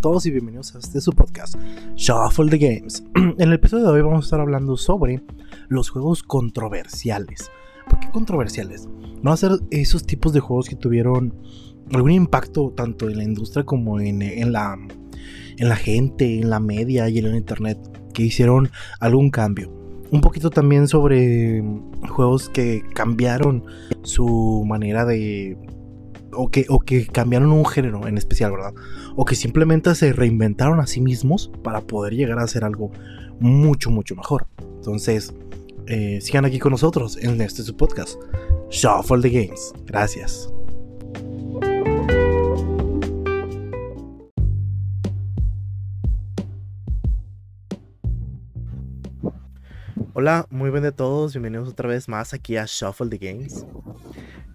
todos y bienvenidos a este su podcast, Shuffle the Games. En el episodio de hoy vamos a estar hablando sobre los juegos controversiales. ¿Por qué controversiales? A ser esos tipos de juegos que tuvieron algún impacto tanto en la industria como en, en, la, en la gente, en la media y en el internet, que hicieron algún cambio. Un poquito también sobre juegos que cambiaron su manera de o que, o que cambiaron un género en especial, ¿verdad? O que simplemente se reinventaron a sí mismos para poder llegar a hacer algo mucho, mucho mejor. Entonces, eh, sigan aquí con nosotros en este su podcast, Shuffle the Games. Gracias. Hola, muy bien de todos, bienvenidos otra vez más aquí a Shuffle the Games.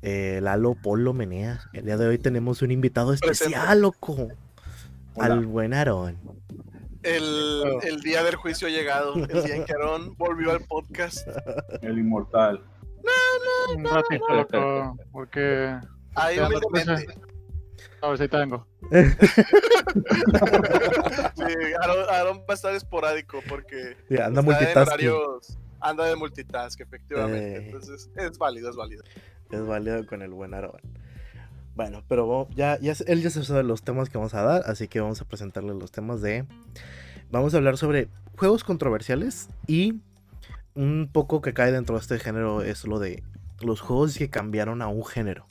Eh, Lalo Polo Menea. El día de hoy tenemos un invitado especial, loco. Al buen Aarón. El, el, día del juicio ha llegado. El día en que Aarón volvió al podcast. El inmortal. No, no, no. Un ratito, loco. Porque. Ahí. A ver si tengo. sí, Aaron, Aaron, va a estar esporádico porque yeah, anda multitasking. Anda de multitask, efectivamente. Eh. Entonces, es válido, es válido. Es válido con el buen Aaron. Bueno, pero ya, ya él ya se sabe los temas que vamos a dar, así que vamos a presentarle los temas de. Vamos a hablar sobre juegos controversiales y un poco que cae dentro de este género es lo de los juegos que cambiaron a un género.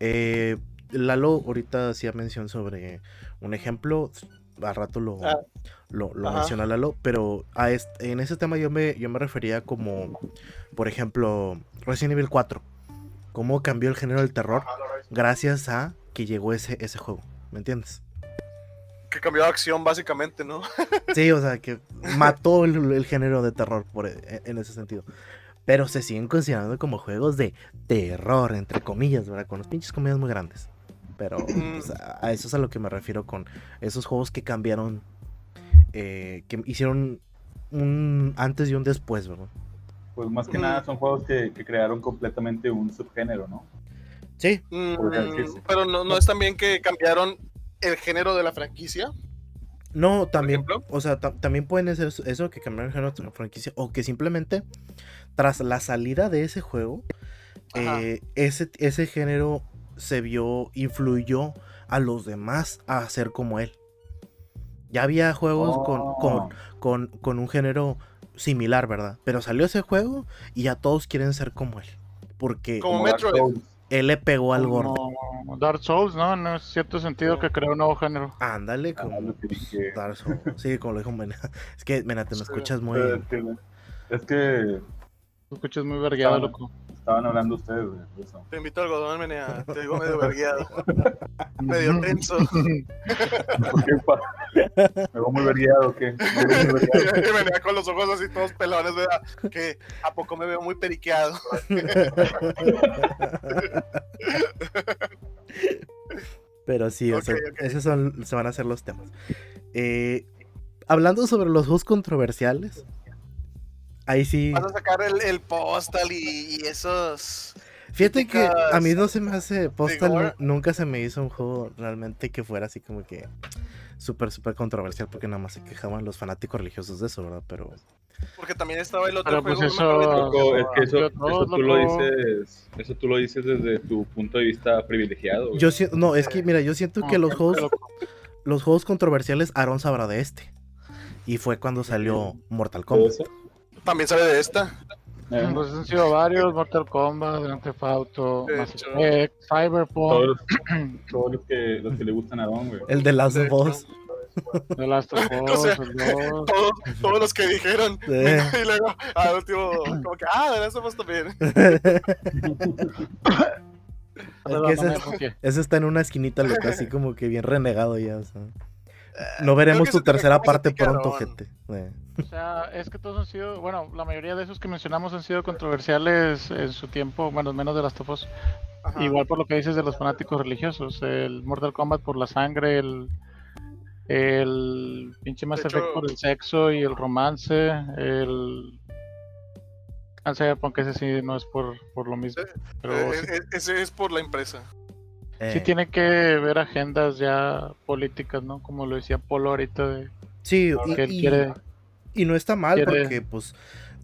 Eh, Lalo ahorita hacía mención sobre un ejemplo, a rato lo, ah. lo, menciona Lalo, pero a este, en ese tema yo me, yo me refería como, por ejemplo, Resident Evil 4 cómo cambió el género del terror gracias a que llegó ese, ese juego, ¿me entiendes? Que cambió de acción básicamente, ¿no? sí, o sea, que mató el, género de terror por, e, en ese sentido. Pero se siguen considerando como juegos de terror, entre comillas, ¿verdad? Con los pinches comillas muy grandes. Pero pues, a eso es a lo que me refiero con esos juegos que cambiaron, eh, que hicieron un antes y un después, ¿verdad? pues más que nada son juegos que, crearon completamente un subgénero, ¿no? Sí. Mm, pero no, no es también que cambiaron el género de la franquicia. No, también, o sea, también pueden ser eso, que cambiaron el género de la franquicia, o que simplemente tras la salida de ese juego, eh, ese, ese género se vio, influyó a los demás a ser como él. Ya había juegos con, con, con, con, un género similar, ¿verdad? Pero salió ese juego y ya todos quieren ser como él. Porque como Metroid. Él le pegó al gordo. Dark Souls, ¿no? En cierto sentido que creó un nuevo género. Ándale, como Dark Souls. Sí, como lo dijo Mena. Es que, Mena, te me escuchas muy... Es que... Te escuchas muy vergueado, loco estaban hablando ustedes de eso. Te invito al godón, Menea. Te digo medio vergueado. medio tenso. ¿Por qué, pa? ¿Me veo muy vergueado qué? Me Menea con los ojos así todos pelones, ¿verdad? Que a poco me veo muy periqueado. Pero sí, o sea, esos son, se van a hacer los temas. Eh, hablando sobre los juegos controversiales, Ahí sí. Vas a sacar el, el postal y, esos. Fíjate que a mí no se me hace Postal, nunca se me hizo un juego realmente que fuera así como que súper, súper controversial, porque nada más se quejaban los fanáticos religiosos de eso, ¿verdad? Pero. Porque también estaba el otro pues juego. es que eso, eso, tú lo dices, eso tú lo dices desde tu punto de vista privilegiado. Yo no, es que mira, yo siento que los juegos, los juegos controversiales, Aaron sabrá de este. Y fue cuando salió Mortal Kombat. También sale de esta. Eh, pues han sido varios, Mortal Kombat, Grand Theft Auto, Mass Effect, Cyberpunk. Todos, todos, los, que, los que le gustan a Don, güey. El de Last of Us. The Last of Us, o sea, todos, todos, los que dijeron. Sí. Y luego, al último, como que, ah, The Last of Us también. ese, ese, está en una esquinita, loco, así como que bien renegado ya. O sea. No veremos tu tercera parte pronto, gente. O sea, es que todos han sido, bueno, la mayoría de esos que mencionamos han sido controversiales en su tiempo, bueno, menos de las tofos. Igual por lo que dices de los fanáticos religiosos, el Mortal Kombat por la sangre, el, el pinche Mass Effect por el sexo y el romance, el Cyberpunk ese sí no es por, por lo mismo. Pero, eh, ese es por la empresa. Sí Eh, tiene que ver agendas ya políticas, ¿no? Como lo decía Polo ahorita de sí, y, que él y- quiere... y no está mal quiere- porque, pues.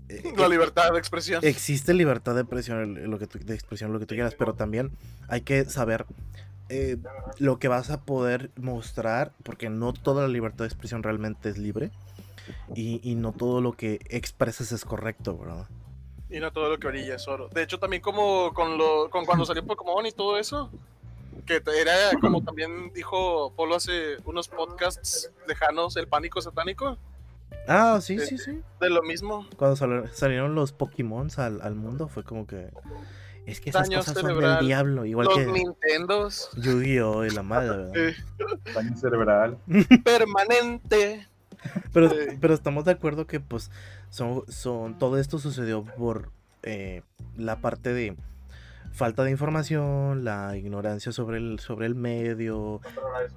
eh, La libertad de expresión. existe libertad de expresión, lo que tú- de expresión, lo que tú quieras, pero también hay que saber eh, lo que vas a poder mostrar, porque no toda la libertad de expresión realmente es libre y, y no todo lo que expresas es correcto, ¿verdad? Y no todo lo que brilla es oro. De hecho, también como con, lo, con cuando salió Pokémon y todo eso, que era como también dijo Polo hace unos podcasts lejanos, el pánico satánico, Ah, sí, sí, sí. de lo mismo. Cuando sal- salieron los Pokémon al, al mundo fue como que... Es que esas Daño cosas son del cerebral. diablo, igual Los que Nintendos, Yu-Gi-Oh! y la madre, ¿verdad? eh, Daño cerebral. permanente. Pero, Sí. pero estamos de acuerdo que pues son, son todo esto sucedió por eh, la parte de falta de información, la ignorancia sobre el, sobre el medio,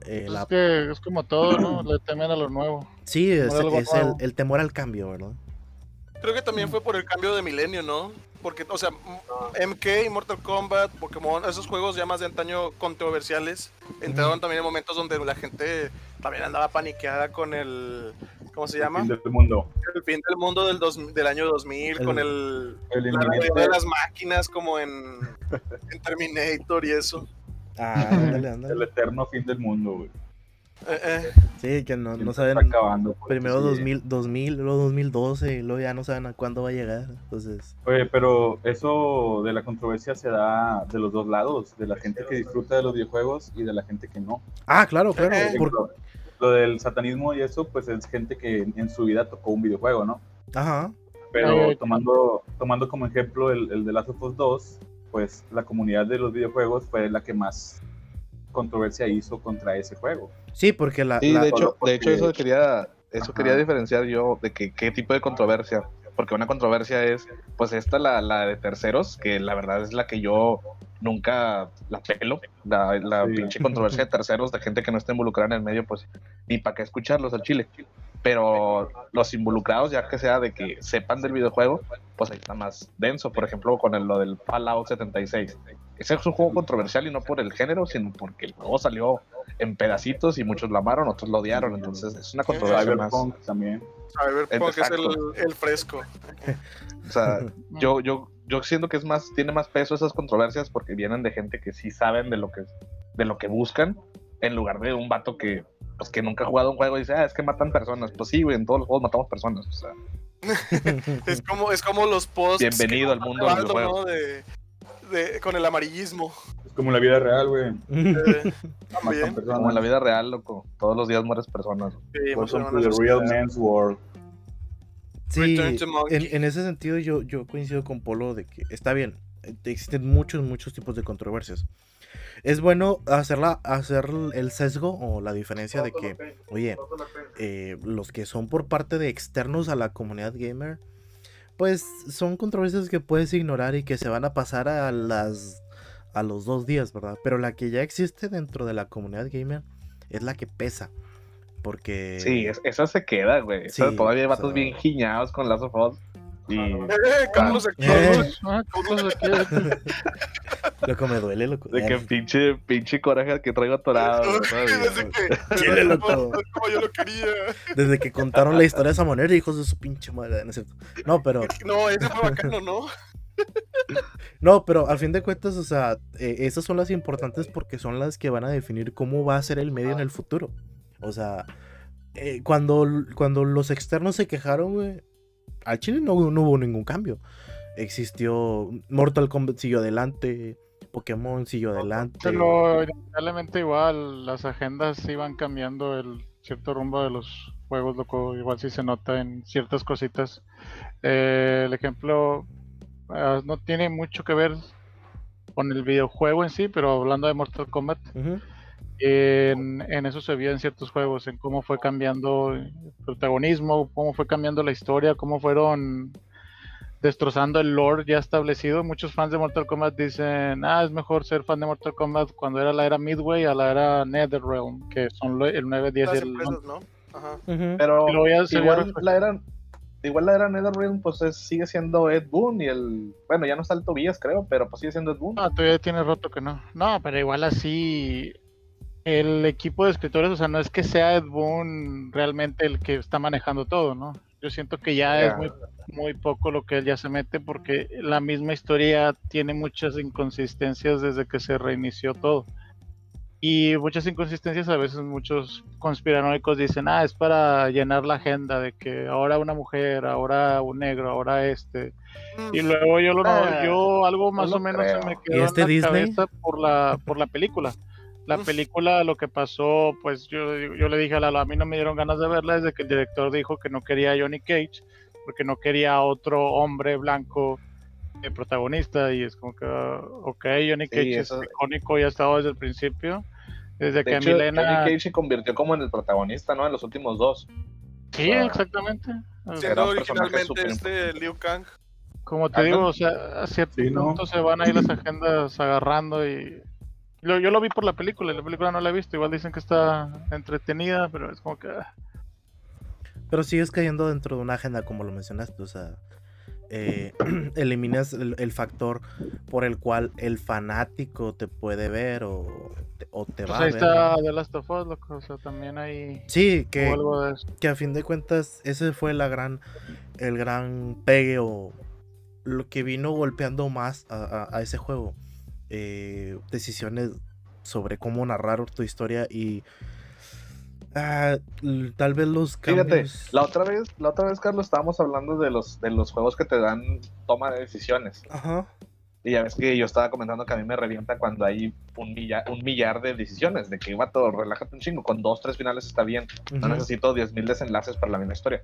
eh, la- es que es como todo, ¿no? Le temen a lo nuevo. sí, es, es el, nuevo. el temor al cambio, ¿verdad? Creo que también fue por el cambio de milenio, ¿no? Porque, o sea, MK, Mortal Kombat, Pokémon, esos juegos ya más de antaño controversiales, entraron también en momentos donde la gente también andaba paniqueada con el, ¿cómo se llama? Fin del mundo. El fin del mundo del, dos- del año 2000, El- con el, El la realidad inminente- de las máquinas como en, en Terminator y eso. Ah, ándale, el ándale. eterno fin del mundo, güey. Eh, eh. Sí, que no, no saben está acabando. pues, primero sí. 2000, 2000, luego 2012, y luego ya no saben a cuándo va a llegar. Entonces, Oye, pero eso de la controversia se da de los dos lados, de la gente que disfruta de los videojuegos y de la gente que no. ah, claro, claro. Eh, Por por- ejemplo, lo del satanismo y eso, pues es gente que en, en su vida tocó un videojuego, ¿no? Ajá. Pero tomando, tomando como ejemplo el, el de Last of Us 2, pues la comunidad de los videojuegos fue la que más controversia hizo contra ese juego. Sí, porque la, Sí, la- de hecho, porque- de hecho eso quería, eso Ajá. quería diferenciar yo de que qué tipo de controversia. Porque una controversia es, pues esta la, la de terceros, que la verdad es la que yo nunca la pelo. La, la Sí. pinche controversia de terceros, de gente que no está involucrada en el medio, pues ni para qué escucharlos al chile. Pero los involucrados, ya que sea de que sepan del videojuego, pues ahí está más denso. Por ejemplo, con el- lo del Fallout 76. Ese es un juego controversial y no por el género, sino porque el juego salió en pedacitos y muchos lo amaron, otros lo odiaron. Entonces es una controversia más. También. Cyberpunk es el, el fresco. O sea, yo, yo, yo siento que es más, tiene más peso esas controversias porque vienen de gente que sí saben de lo que, de lo que buscan, en lugar de un vato que, pues, que nunca ha jugado un juego y dice, ah, es que matan personas. Pues sí, güey, en todos los juegos matamos personas. O sea, Es como, es como los posts. Bienvenido al mundo del Aldo, videojuego. ¿no? de, de- con el amarillismo. Es como la vida real, güey. Eh, como en la vida real, loco, todos los días mueres personas. Sí, Welcome to the real man's world. Sí, en, en ese sentido yo, yo coincido con Polo de que está bien, existen muchos, muchos tipos de controversias. Es bueno hacerla, hacer el sesgo o la diferencia de que, oye, eh, los que son por parte de externos a la comunidad gamer, pues son controversias que puedes ignorar y que se van a pasar a las a los dos días, ¿verdad? Pero la que ya existe dentro de la comunidad gamer es la que pesa. Porque... Sí, es- esa se queda, güey. Sí, todavía hay vatos bien giñados con Last of Us. Y Eh, Carlos. Eh. Ah. Loco, me duele, loco. de que pinche, pinche coraje que traigo atorado. Desde que. Chile, loco. No es como yo lo quería. Desde que contaron la historia de esa manera, hijos de su pinche madre. No, es cierto. no, pero, No, ese fue bacano, ¿no? no, pero al fin de cuentas, o sea, eh, esas son las importantes porque son las que van a definir cómo va a ser el medio en el futuro. O sea, eh, cuando, cuando los externos se quejaron, güey, al Chile no, no hubo ningún cambio. Existió Mortal Kombat siguió adelante, Pokémon siguió adelante. Pero inevitablemente igual las agendas iban cambiando el cierto rumbo de los juegos, loco. Igual sí se nota en ciertas cositas. Eh, el ejemplo ah, no tiene mucho que ver con el videojuego en sí, pero hablando de Mortal Kombat, Ujú. En, en eso se vio en ciertos juegos, en cómo fue cambiando el protagonismo, cómo fue cambiando la historia, cómo fueron destrozando el lore ya establecido. Muchos fans de Mortal Kombat dicen, ah, es mejor ser fan de Mortal Kombat cuando era la era Midway a la era Netherrealm, que son el 9, 10 y el empresas, ¿no? Ajá. Pero luego ya se igual la era, igual la era NetherRealm, pues es- sigue siendo Ed Boon y el. Bueno, ya no está el Tobías, creo, pero pues sigue siendo Ed Boon. No, todavía tiene roto que no. No, pero igual así. El equipo de escritores, o sea, no es que sea Ed Boon realmente el que está manejando todo, ¿no? Yo siento que ya es muy, muy poco lo que él ya se mete porque la misma historia tiene muchas inconsistencias desde que se reinició todo. Y muchas inconsistencias, a veces muchos conspiranoicos dicen, ah, es para llenar la agenda de que ahora una mujer, ahora un negro, ahora este. Y luego yo lo no- Ah, yo algo más lo o menos se me ¿Y quedó este en la Disney? cabeza por la por la película. La Uf. película lo que pasó, pues yo, yo le dije a Lalo, a mí no me dieron ganas de verla desde que el director dijo que no quería a Johnny Cage porque no quería a otro hombre blanco de protagonista y es como que ah, ok, Johnny Cage eso- es icónico, ya ha estado desde el principio. Desde De que hecho, Milena Johnny Cage se convirtió como en el protagonista, ¿no? En los últimos dos. Sí, exactamente. O sea, Era Siendo originalmente este Liu Kang. Como te Ajá. digo, o sea, a cierto Sí, ¿no? punto se van ahí las agendas agarrando y yo lo vi por la película, y la película no la he visto, igual dicen que está entretenida, pero es como que ah, Pero sigues cayendo dentro de una agenda, como lo mencionaste. O sea, eh, eliminas el, el factor por el cual el fanático te puede ver o te, o te pues va a ahí ver. está ¿no? The Last of Us, loco, o sea, también hay Sí, que, de que a fin de cuentas ese fue la gran, el gran pegue o lo que vino golpeando más a, a- a ese juego. Eh, decisiones sobre cómo narrar tu historia y ah, tal vez los Fíjate, cambios. la otra vez, la otra vez, Carlos, estábamos hablando de los, de los juegos que te dan toma de decisiones. Ajá. Y ya ves que yo estaba comentando que a mí me revienta cuando hay un millar, un millar de decisiones, de que, vato, relájate un chingo, con dos, tres finales está bien, no necesito 10.000 desenlaces para la misma historia.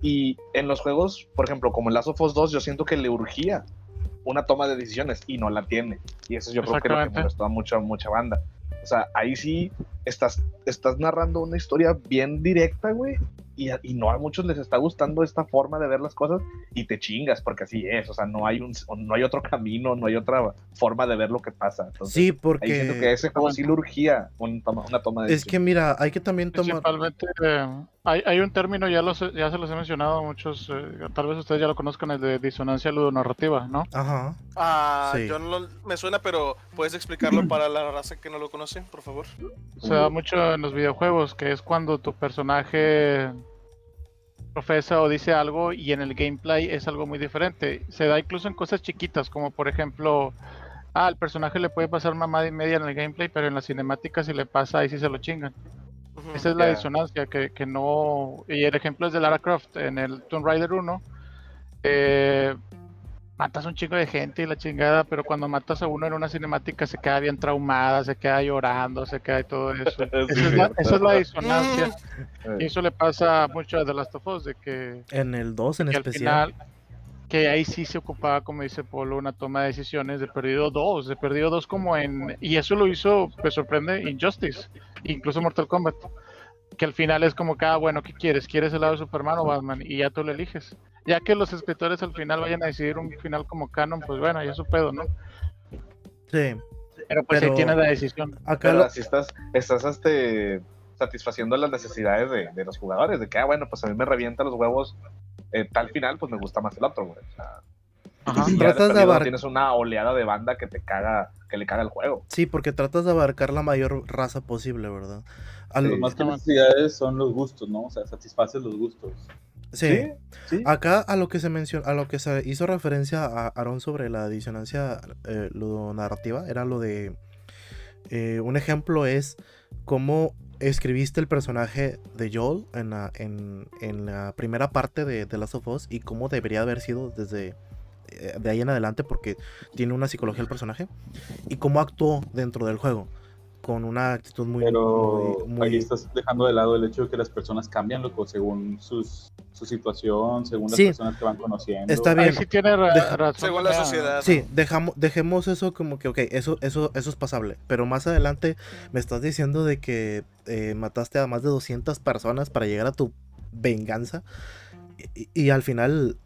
Y en los juegos, por ejemplo, como en Last of Us 2, yo siento que le urgía una toma de decisiones y no la tiene. Y eso yo creo que es lo que molestó a mucha, mucha banda. O sea, ahí sí estás, estás narrando una historia bien directa, güey. Y, no a muchos les está gustando esta forma de ver las cosas y te chingas porque así es. O sea, no hay, un, no hay otro camino, no hay otra forma de ver lo que pasa. Entonces, Sí, ahí siento que porque ese juego sí le urgía un toma- una toma de es que mira, hay que también tomar. Principalmente eh, hay, hay un término, ya, los, ya se los he mencionado a muchos, eh, tal vez ustedes ya lo conozcan, el de disonancia ludonarrativa, ¿no? Ajá. Ah, Sí. yo no lo- me suena, pero puedes explicarlo para la raza que no lo conoce, por favor. Se da mucho en los videojuegos, que es cuando tu personaje profesa o dice algo y en el gameplay es algo muy diferente. Se da incluso en cosas chiquitas, como por ejemplo, ah, al personaje le puede pasar mamada y media en el gameplay, pero en la cinemática si le pasa ahí sí se lo chingan. Esa es la Ya. disonancia, que, que no... Y el ejemplo es de Lara Croft en el Tomb Raider 1. eh, matas un chico de gente y la chingada, pero cuando matas a uno en una cinemática se queda bien traumada, se queda llorando, se queda y todo eso. Esa es la, esa es la disonancia. Y eso le pasa mucho a The Last of Us, de que, En el 2 en que al especial. final, que ahí sí se ocupaba, como dice Polo, una toma de decisiones de perdido dos, de perdido dos como en... Y eso lo hizo, me sorprende, Injustice, incluso Mortal Kombat. Que al final es como que, ah, bueno, ¿qué quieres? ¿Quieres el lado de Superman o Batman? Y ya tú lo eliges. Ya que los escritores al final vayan a decidir un final como canon, pues bueno, ya es su pedo, ¿no? Sí. Pero pues Pero- ahí tienes la decisión. Acá Pero lo- así estás, estás este, satisfaciendo las necesidades de, de los jugadores, de que, ah, bueno, pues a mí me revienta los huevos eh, tal final, pues me gusta más el otro, güey. O sea, Ajá. ya Tratas de tienes una oleada de banda que te caga, que le caga el juego. Sí, porque tratas de abarcar la mayor raza posible, ¿verdad? Al- más que necesidades son los gustos, ¿no? O sea, satisfaces los gustos. Sí. sí. Acá a lo que se mencionó, a lo que se hizo referencia a Aaron sobre la disonancia eh, ludonarrativa, era lo de eh, un ejemplo es cómo escribiste el personaje de Joel en la, en, en la primera parte de The Last of Us y cómo debería haber sido desde eh, de ahí en adelante porque tiene una psicología el personaje y cómo actuó dentro del juego con una actitud muy Pero muy, muy- ahí estás dejando de lado el hecho de que las personas cambian, loco, según sus, su situación, según las Sí. personas que van conociendo. Está Ahí bien. sí tiene ra- Deja- razón. Según la sociedad. Sí, dejamos, dejemos eso como que, ok, eso, eso, eso es pasable. Pero más adelante me estás diciendo de que eh, mataste a más de 200 personas para llegar a tu venganza. Y, y al final,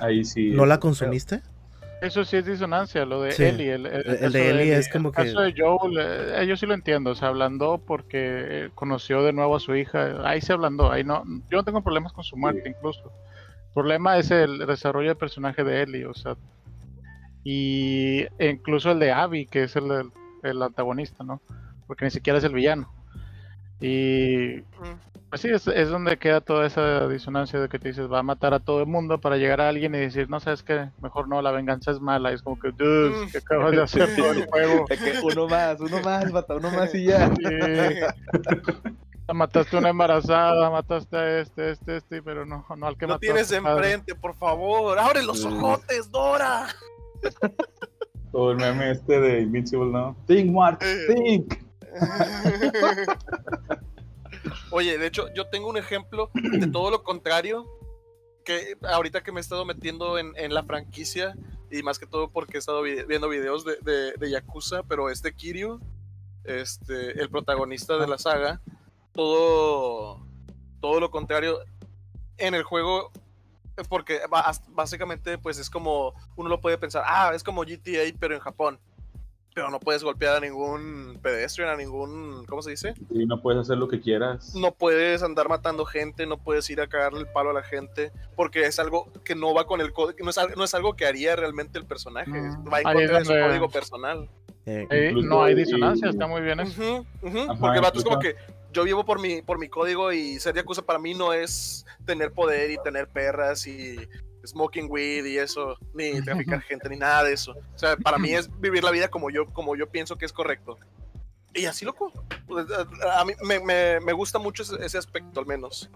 Ahí sí. ¿no la consumiste? Eso sí es disonancia, lo de Sí. Ellie. El, El- el caso de Ellie es como El caso que- de Joel, eh, yo sí lo entiendo, o sea, ablandó porque conoció de nuevo a su hija, ahí se ablandó, ahí no, yo no tengo problemas con su muerte incluso, problema es el desarrollo del personaje de Ellie, o sea, y incluso el de Abby, que es el, el, antagonista, ¿no? Porque ni siquiera es el villano. Y pues sí, es, es, donde queda toda esa disonancia de que te dices, va a matar a todo el mundo para llegar a alguien y decir, no sabes qué, mejor no, la venganza es mala. Y es como que, dude, ¿qué acabas de hacer todo el juego? que uno más, uno más, mata uno más y ya. Mataste a una embarazada, mataste a este, este, este, pero no, no al que No tienes enfrente, por favor. ¡Abre los ojotes, Dora! O el meme este de Invincible, ¿no? Think, Mark, Eh. think. Oye, de hecho, yo tengo un ejemplo de todo lo contrario. Que ahorita que me he estado metiendo en, la franquicia, y más que todo porque he estado vi- viendo videos de, de, Yakuza, pero este Kiryu, este, el protagonista de la saga, todo, todo lo contrario en el juego, porque básicamente pues es como, uno lo puede pensar, ah, es como GTA pero en Japón, pero no puedes golpear a ningún pedestrian, a ningún, ¿cómo se dice? Y no puedes hacer lo que quieras. no puedes andar matando gente, no puedes ir a cagarle el palo a la gente, porque es algo que no va con el código, no es, no es algo que haría realmente el personaje, Mm, va en contra de su código personal. Eh, Eh, Incluso no hay disonancia, está muy bien eso. Ajá, porque el vato es como que yo vivo por mi, por mi código y ser yakuza para mí no es tener poder y tener perras y smoking weed y eso, ni traficar gente, ni nada de eso. O sea, para mí es vivir la vida como yo, como yo pienso que es correcto. Y así loco. Pues, A mí me, me- me gusta mucho ese, ese aspecto, al menos.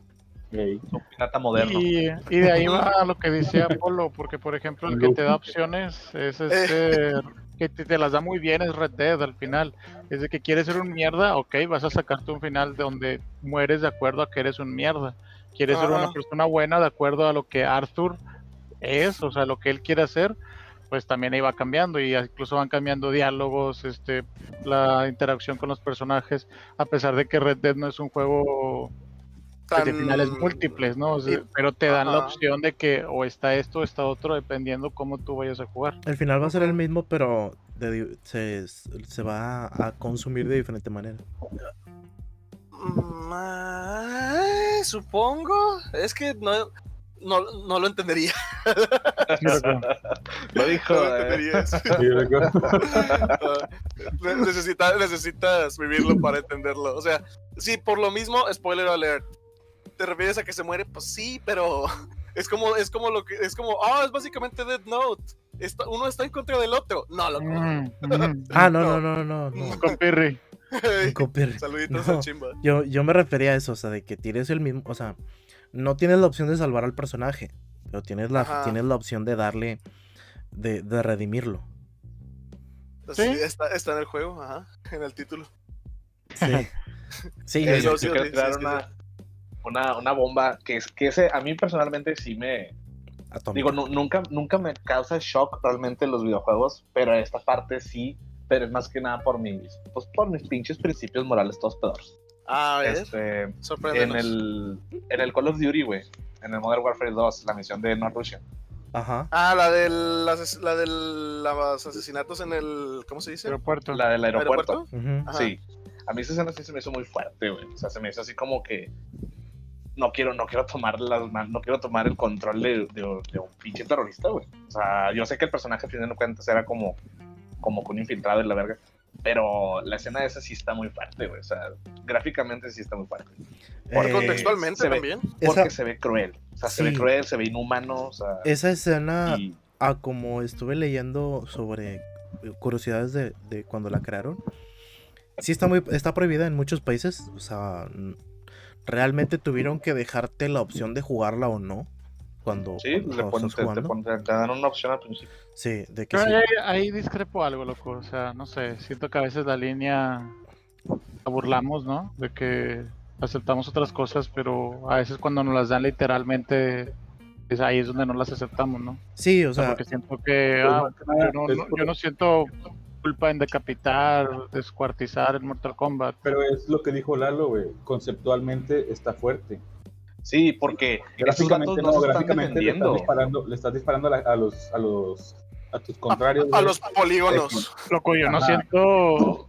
Un pirata moderno. Y, y de ahí va lo que decía Apolo, porque por ejemplo el que te da opciones es este que te, te las da muy bien es Red Dead al final. Es de que quieres ser un mierda, ok, vas a sacarte un final donde mueres de acuerdo a que eres un mierda. Quieres ser una persona buena de acuerdo a lo que Arthur es, o sea, lo que él quiere hacer, pues también ahí va cambiando y incluso van cambiando diálogos, este, la interacción con los personajes, a pesar de que Red Dead no es un juego de finales múltiples, ¿no? O sea, Sí. pero te dan la opción de que o está esto o está otro, dependiendo cómo tú vayas a jugar. el final va a ser el mismo, pero de se, se va a consumir de diferente manera. Mm, ah, supongo. Es que no, no, no lo entendería. Lo dijo. No eh. entendería. sí. Sí, recuerdo. Ah, ne- necesita- necesitas vivirlo para entenderlo. O sea, sí, por lo mismo, spoiler alert. ¿Te refieres a que se muere? Pues sí, pero es como, es como lo que, es como, ah, es básicamente Dead Note. Está- uno está en contra del otro. No, loco. Mm, mm. Ah, no, no, no, no, no. Con Pirri. Copper. Saluditos No. a Chimba. Yo, yo me refería a eso, o sea, de que tienes el mismo, o sea, no tienes la opción de salvar al personaje, pero tienes la, Ajá. tienes la opción de darle, de, de redimirlo. Sí, ¿Sí? está, está en el juego, ajá, en el título. Sí. Sí, Eh, yo, no, sí, yo quiero sí, tirar sí, sí, una, una, una bomba que, es, que ese a mí personalmente sí me... atómico. Digo, nu- nunca, nunca me causa shock realmente los videojuegos, pero esta parte sí, pero es más que nada por mis, pues, por mis pinches principios morales todos pedorros. A ver, Este, en, el, en el Call of Duty, güey, en el Modern Warfare 2, la misión de North Rusia. Ajá. Ah, la del, ases- la del los asesinatos en el, ¿cómo se dice? Aeropuerto. La del aeropuerto. Sí. A mí esa escena sí se me hizo muy fuerte, güey. O sea, se me hizo así como que no quiero, no quiero tomar las no quiero tomar el control de, de- de un pinche terrorista, güey. O sea, yo sé que el personaje a fin de cuentas era como, como con un infiltrado en la verga. Pero la escena esa sí está muy fuerte, güey. O sea, gráficamente sí está muy fuerte. Por Eh, contextualmente se ve- también. Porque esa, se ve cruel. O sea, se ve cruel, se ve inhumano. O sea, esa escena, y- a como estuve leyendo sobre curiosidades de, de cuando la crearon, sí está muy, está prohibida en muchos países. O sea, realmente tuvieron que dejarte la opción de jugarla o no. Cuando, sí, cuando le estás ponen- te, te ponen- te dan una opción al principio. Sí, de que Pero sí. ahí, ahí discrepo algo, loco. O sea, no sé, siento que a veces la línea la burlamos, ¿no? De que aceptamos otras cosas, pero a veces cuando nos las dan literalmente, es ahí es donde no las aceptamos, ¿no? Sí, o O sea, porque siento que ah, yo, no, no- yo no siento culpa en decapitar, descuartizar en Mortal Kombat. Pero es lo que dijo Lalo, güey. Conceptualmente está fuerte. Sí, porque Gráficamente no, no, gráficamente le estás disparando, le estás disparando a, los, a los, a tus contrarios. A los polígonos. Loco, yo no siento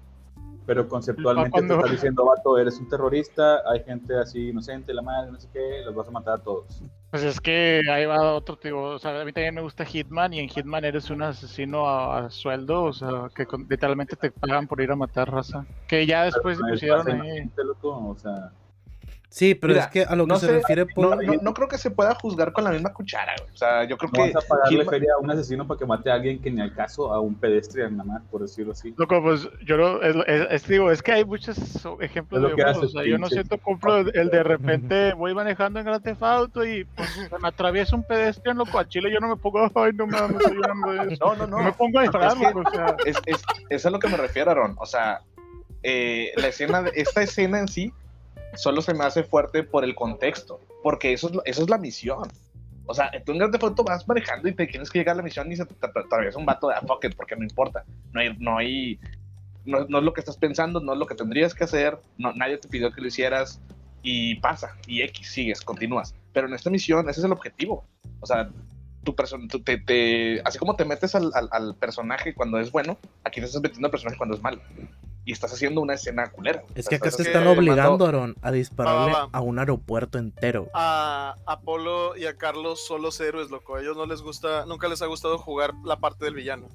pero conceptualmente Cuando- te está diciendo, vato, eres un terrorista, hay gente así inocente, la madre, no sé qué, los vas a matar a todos. Pues es que ahí va otro, digo, o sea, a mí también me gusta Hitman y en Hitman eres un asesino a, a sueldo, o sea, que con- literalmente te pagan por ir a matar raza. Que ya después pusieron ahí. loco, o sea, Sí, pero Mira, es que a lo que no se sé, refiere No, Polo- no, no creo que se pueda juzgar con la misma cuchara, güey. O sea, yo creo no que vas a pagarle feria a un asesino para que mate a alguien que ni al caso, a un pedestrian nada más, por decirlo así. Loco, pues yo no, es, es- es- digo, es que hay muchos ejemplos lo de que juegos, o sea, yo no siento compro el, el de repente voy manejando en Grand Theft Auto y pues, se me atraviesa un pedestrian, loco, a Chile yo no me pongo, ay, no mames, estoy llorando de eso. No, no, no. No me pongo a disparar, Es que- loco, o sea, es, es, es a lo que me refiero, Aaron. O sea, eh, la escena, de- esta escena en sí, solo se me hace fuerte por el contexto, porque eso es, eso es la misión. O sea, tú en Grand Theft vas manejando y te tienes que llegar a la misión y se te atraviesa un vato de ah, fuck it, porque no importa. No hay, no hay, no, no es lo que estás pensando, no es lo que tendrías que hacer, no, nadie te pidió que lo hicieras y pasa, y X, sigues, continúas. Pero en esta misión ese es el objetivo. O sea, tu persona, te, te- así como te metes al, al- al personaje cuando es bueno, aquí te estás metiendo al personaje cuando es malo. Y estás haciendo una escena culera. Es que acá te que están tomando- obligando, Aaron, a dispararle Va, va, va. a un aeropuerto entero. A Apolo y a Carlos son los héroes, loco. A ellos no les gusta, nunca les ha gustado jugar la parte del villano.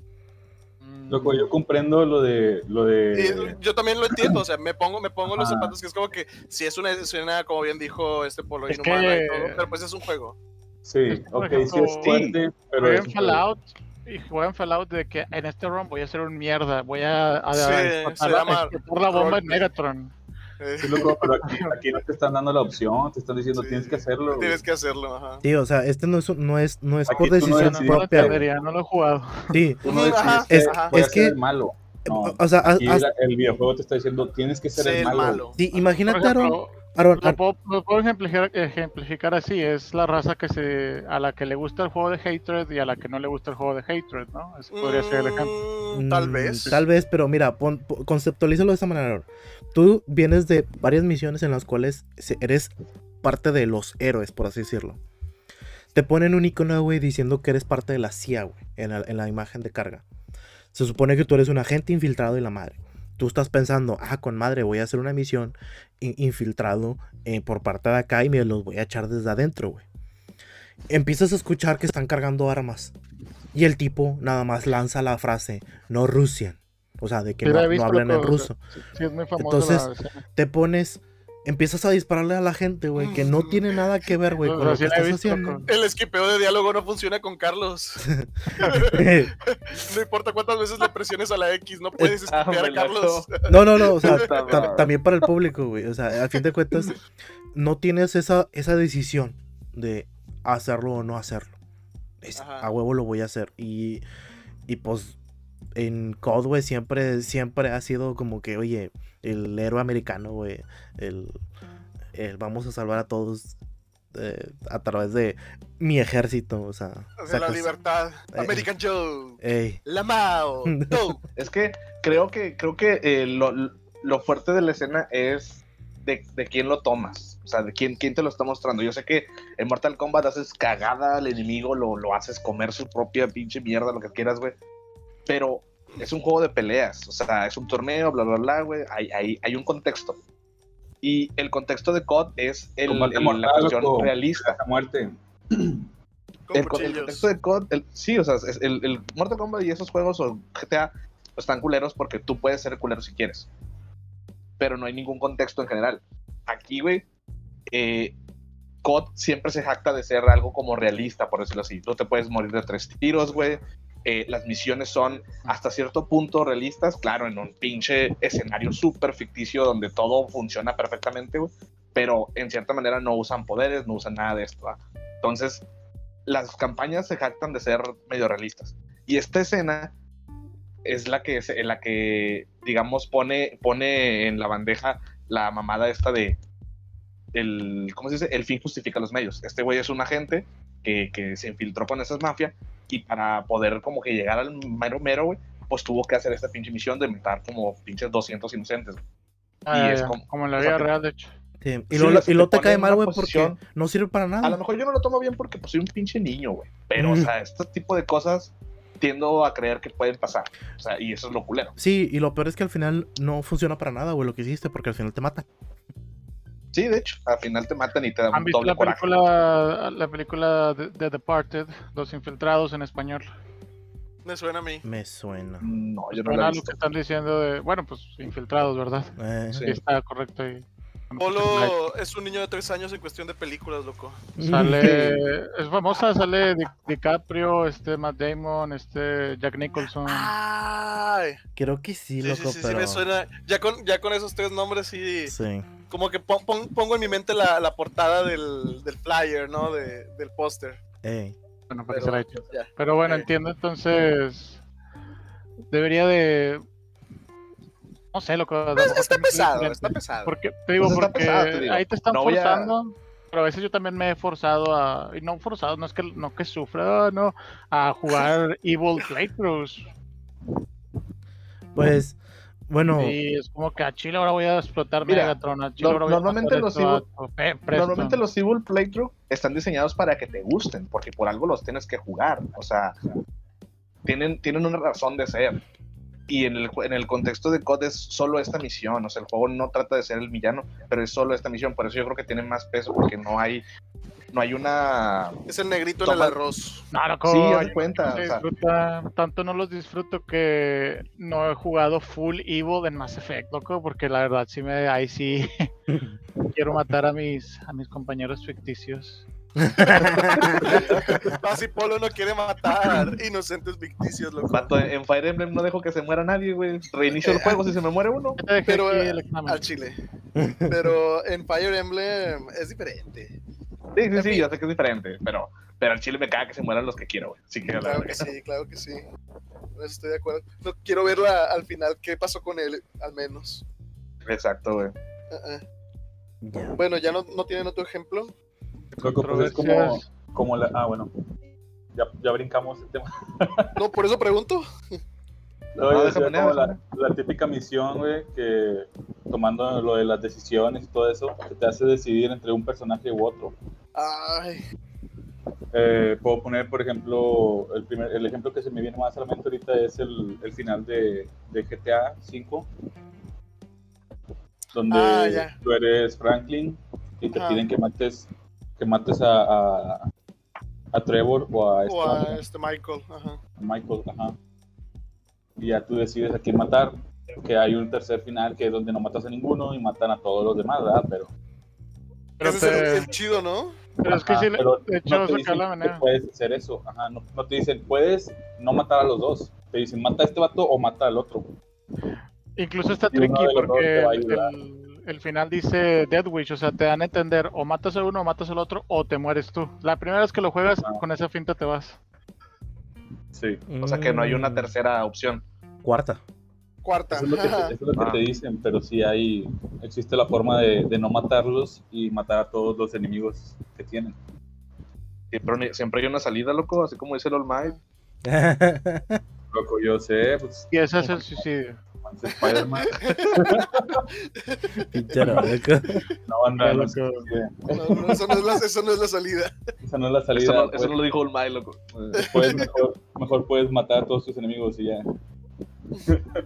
mm, Loco, yo comprendo lo de, lo de, Y yo también lo entiendo, o sea, me pongo, me pongo los zapatos que es como que si es una escena, como bien dijo este Polo, Es inhumana que- y todo, pero pues es un juego. sí, ok, sí es fuerte, pero es Fallout y en Fallout de que en este run voy a hacer un mierda, voy a, a, a Sí, explotar, se la- llama explotar la bomba en. Megatron. Eh, Sí, loco, pero aquí, aquí no te están dando la opción, te están diciendo Sí, tienes que hacerlo. güey. Tienes que hacerlo, ajá. Sí, o sea, este no es, no es, no es por decisión No, propia. no lo he jugado. Sí, no ajá, que es- ajá. voy a es ser que- el malo. No, o sea, aquí el videojuego te está diciendo tienes que ser Sé el malo. malo. sí, imagínate, ejemplo, Aaron, lo puedo, lo puedo ejemplificar, ejemplificar así, es la raza que se, a la que le gusta el juego de Hatred y a la que no le gusta el juego de Hatred, ¿no? Ese podría ser el ejemplo. Mm, Tal Mm, vez. Tal vez, pero mira, pon- pon- conceptualízalo de esta manera. Aaron. Tú vienes de varias misiones en las cuales eres parte de los héroes, por así decirlo. Te ponen un icono, güey, diciendo que eres parte de la CIA, güey, en la, en la imagen de carga. Se supone que tú eres un agente infiltrado y la madre. Tú estás pensando, ah, con madre, voy a hacer una misión infiltrado eh, por parte de acá y me los voy a echar desde adentro, güey. Empiezas a escuchar que están cargando armas. Y el tipo nada más lanza la frase, no Russian. O sea, de que no, hablan en ruso. Sí, sí, es muy famoso. Entonces, te pones, empiezas a dispararle a la gente, güey, que no tiene nada que ver, güey, con lo que estás visto, haciendo. El esquipeo de diálogo no funciona con Carlos. No importa cuántas veces le presiones a la X, no puedes Ah, esquipear a Carlos. No, no, no, o sea, también para el público, güey. O sea, al fin de cuentas, no tienes esa, esa decisión de hacerlo o no hacerlo. Es, a huevo lo voy a hacer. Y, y pues en COD, güey, siempre, siempre ha sido como que, oye, el héroe americano, güey, el, el vamos a salvar a todos eh, a través de mi ejército, o sea. De la sacas- libertad. Eh. American Joe. Ey, La Mao. Es que creo que, creo que eh, lo, lo fuerte de la escena es de, de quién lo tomas. O sea, de quién, quién te lo está mostrando. Yo sé que en Mortal Kombat haces cagada al enemigo, lo, lo haces comer su propia pinche mierda, lo que quieras, güey. Pero es un juego de peleas. O sea, es un torneo, bla, bla, bla, güey. Hay, hay, hay un contexto. Y el contexto de COD es el, el- la mortal, cuestión loco. realista. La muerte. El, el contexto de COD, el- sí, o sea, es- el, el Mortal Kombat y esos juegos o GTA están culeros porque tú puedes ser culero si quieres. Pero no hay ningún contexto en general. Aquí, güey, eh, COD siempre se jacta de ser algo como realista, por decirlo así. Tú te puedes morir de tres tiros, güey. Eh, las misiones son hasta cierto punto realistas, claro, en un pinche escenario súper ficticio donde todo funciona perfectamente. Pero en cierta manera no usan poderes, no usan nada de esto. ¿va? Entonces, las campañas se jactan de ser medio realistas. Y esta escena es la que, en la que digamos, pone, pone en la bandeja la mamada esta de el, ¿cómo se dice? El fin justifica los medios. Este güey es un agente que, que se infiltró con esas mafias y para poder como que llegar al mero mero, güey, pues tuvo que hacer esta pinche misión de matar como pinches 200 inocentes. Ah, es ya, como- como en la vida que- real, de hecho. sí, Y Sí, se y luego te te cae mal, güey, porque no sirve para A nada. lo mejor yo no lo tomo bien porque pues soy un pinche niño, güey. Pero, o sea, este tipo de cosas tiendo a creer que pueden pasar. O sea, y eso es lo culero. Sí, y lo peor es que al final no funciona para nada, güey, lo que hiciste, porque al final te mata. Sí, de hecho, al final te matan y te dan ¿Han un visto doble la coraje. película, la película de The Departed, Los Infiltrados en español? Me suena a mí. Me suena. No, yo no Suena la he lo que están diciendo de, bueno, pues infiltrados, ¿verdad? Eh, Sí. Sí, está correcto ahí. Polo es un niño de tres años en cuestión de películas, loco. Sale, es famosa, sale Di- DiCaprio, este Matt Damon, este Jack Nicholson. Ay, Creo que sí, sí, sí, loco, sí, sí, pero. me suena. Ya con, ya con esos tres nombres, sí. Sí. Como que pon- pon- pongo en mi mente la, la portada del, del flyer, ¿no? De, del póster. Ey. Bueno, para que Pero, se la. Pero bueno, Ok. entiendo entonces. Debería de. No sé lo que. Pues está pesado, está pesado. Porque, te digo, Pues está porque pesado, te digo. ahí te están No voy a- forzando. Pero a veces yo también me he forzado a. Y no forzado, no es que, no que sufra, no. A jugar Evil Playthroughs. Pues, bueno, Y es como que a Chile ahora voy a explotar Mira, Megatron. A Chile no- ahora voy a normalmente matar los Evil- a-. Normalmente los Evil Playthrough están diseñados para que te gusten, porque por algo los tienes que jugar. O sea, tienen, tienen una razón de ser. Y en el, en el contexto de COD es solo esta misión. O sea, el juego no trata de ser el villano, pero es solo esta misión. Por eso yo creo que tiene más peso, porque no hay, no hay una. Es el negrito en el Toma- arroz. No, loco, Sí, haz cuenta, no se o sea. disfruta- tanto no los disfruto que no he jugado full evil en Mass Effect, loco, porque la verdad sí me ahí sí quiero matar a mis a mis compañeros ficticios. Así Polo no quiere matar inocentes ficticios, loco. En Fire Emblem no dejo que se muera nadie, güey. Reinicio el juego si se me muere uno. Pero eh, al chile. Pero en Fire Emblem es diferente. Sí, sí, sí, yo sé que es diferente, pero, pero al chile me caga que se mueran los que quiero, güey. La Claro que sí, claro que sí. En eso estoy de acuerdo. No quiero verla al final qué pasó con él, al menos. Exacto, güey. Ah, ah. Bueno, ya no, no tienen otro ejemplo. Loco, pues es como, como la. Ah, bueno. Ya, ya brincamos el tema. No, por eso pregunto. No, No, déjame, decía como la, la típica misión, güey, que tomando lo de las decisiones y todo eso, que te hace decidir entre un personaje u otro. Ay, Eh, puedo poner, por ejemplo, el, primer, el ejemplo que se me viene más a la mente ahorita es el, el final de, de GTA V, donde Ah, tú eres Franklin y te piden que mates, que mates a, a, a Trevor o a, este o a vato, este Michael. Ajá. a Michael, ajá. Y ya tú decides a quién matar, que hay un tercer final que es donde no matas a ninguno y matan a todos los demás, ¿verdad? Pero, Pero, Ese es el, te- el chido, ¿no? pero es que sí, le- pero de hecho, no te dicen la que manera. puedes hacer eso, ajá, no, no te dicen, puedes no matar a los dos, te dicen, mata a este vato o mata al otro. Incluso está Y tricky porque el. El- final dice Dead Wish, o sea, te dan a entender o matas a uno o matas al otro o te mueres tú. La primera vez que lo juegas, Ajá. con esa finta te vas. Sí, O sea que no hay una Mm, tercera opción. Cuarta. Cuarta. eso es lo que, eso es lo que Ah. te dicen, pero sí hay, existe la forma de, de no matarlos y matar a todos los enemigos que tienen. Siempre, siempre hay una salida, loco, así como dice el All Might. Loco, yo sé, pues, Y ese es el suicidio. Es Spider-Man, Pinche no anda, Ya, no, loco. No, no, eso, no es la, eso no es la salida. esa no es la Eso salida, no, pues, eso no lo dijo All Might, loco. puedes mejor, mejor puedes matar a todos tus enemigos y ya.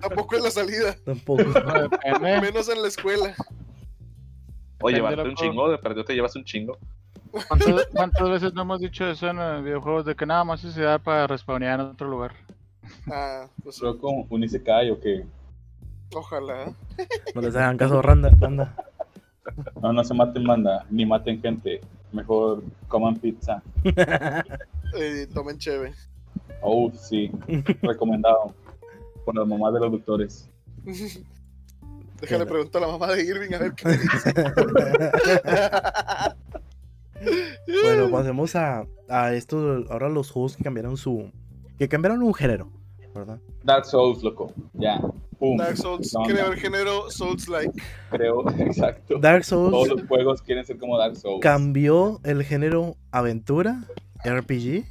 Tampoco es la salida. Tampoco. Menos en la escuela. O Depende, llevarte un chingo, de perdido te llevas un chingo. ¿Cuántas, cuántas veces no hemos dicho eso en eh, videojuegos de que nada más es dar para respawnear en otro lugar? Ah, pues Loco, un Isekai o que ojalá. No les hagan caso, Randa. Banda. no, no se maten banda, ni maten gente, mejor coman pizza. Eh, tomen cheve. Oh, sí, recomendado por las mamás de los doctores. Déjale preguntar a la mamá de Irving a ver qué dice. Bueno, pasemos a, a esto. Ahora los juegos que cambiaron su. Que cambiaron un género, ¿verdad? Dark Souls, loco, ya. Dark Souls crea el género Souls-like. Creo, exacto. Dark Todos Souls los juegos quieren ser como Dark Souls. cambió el género aventura, RPG,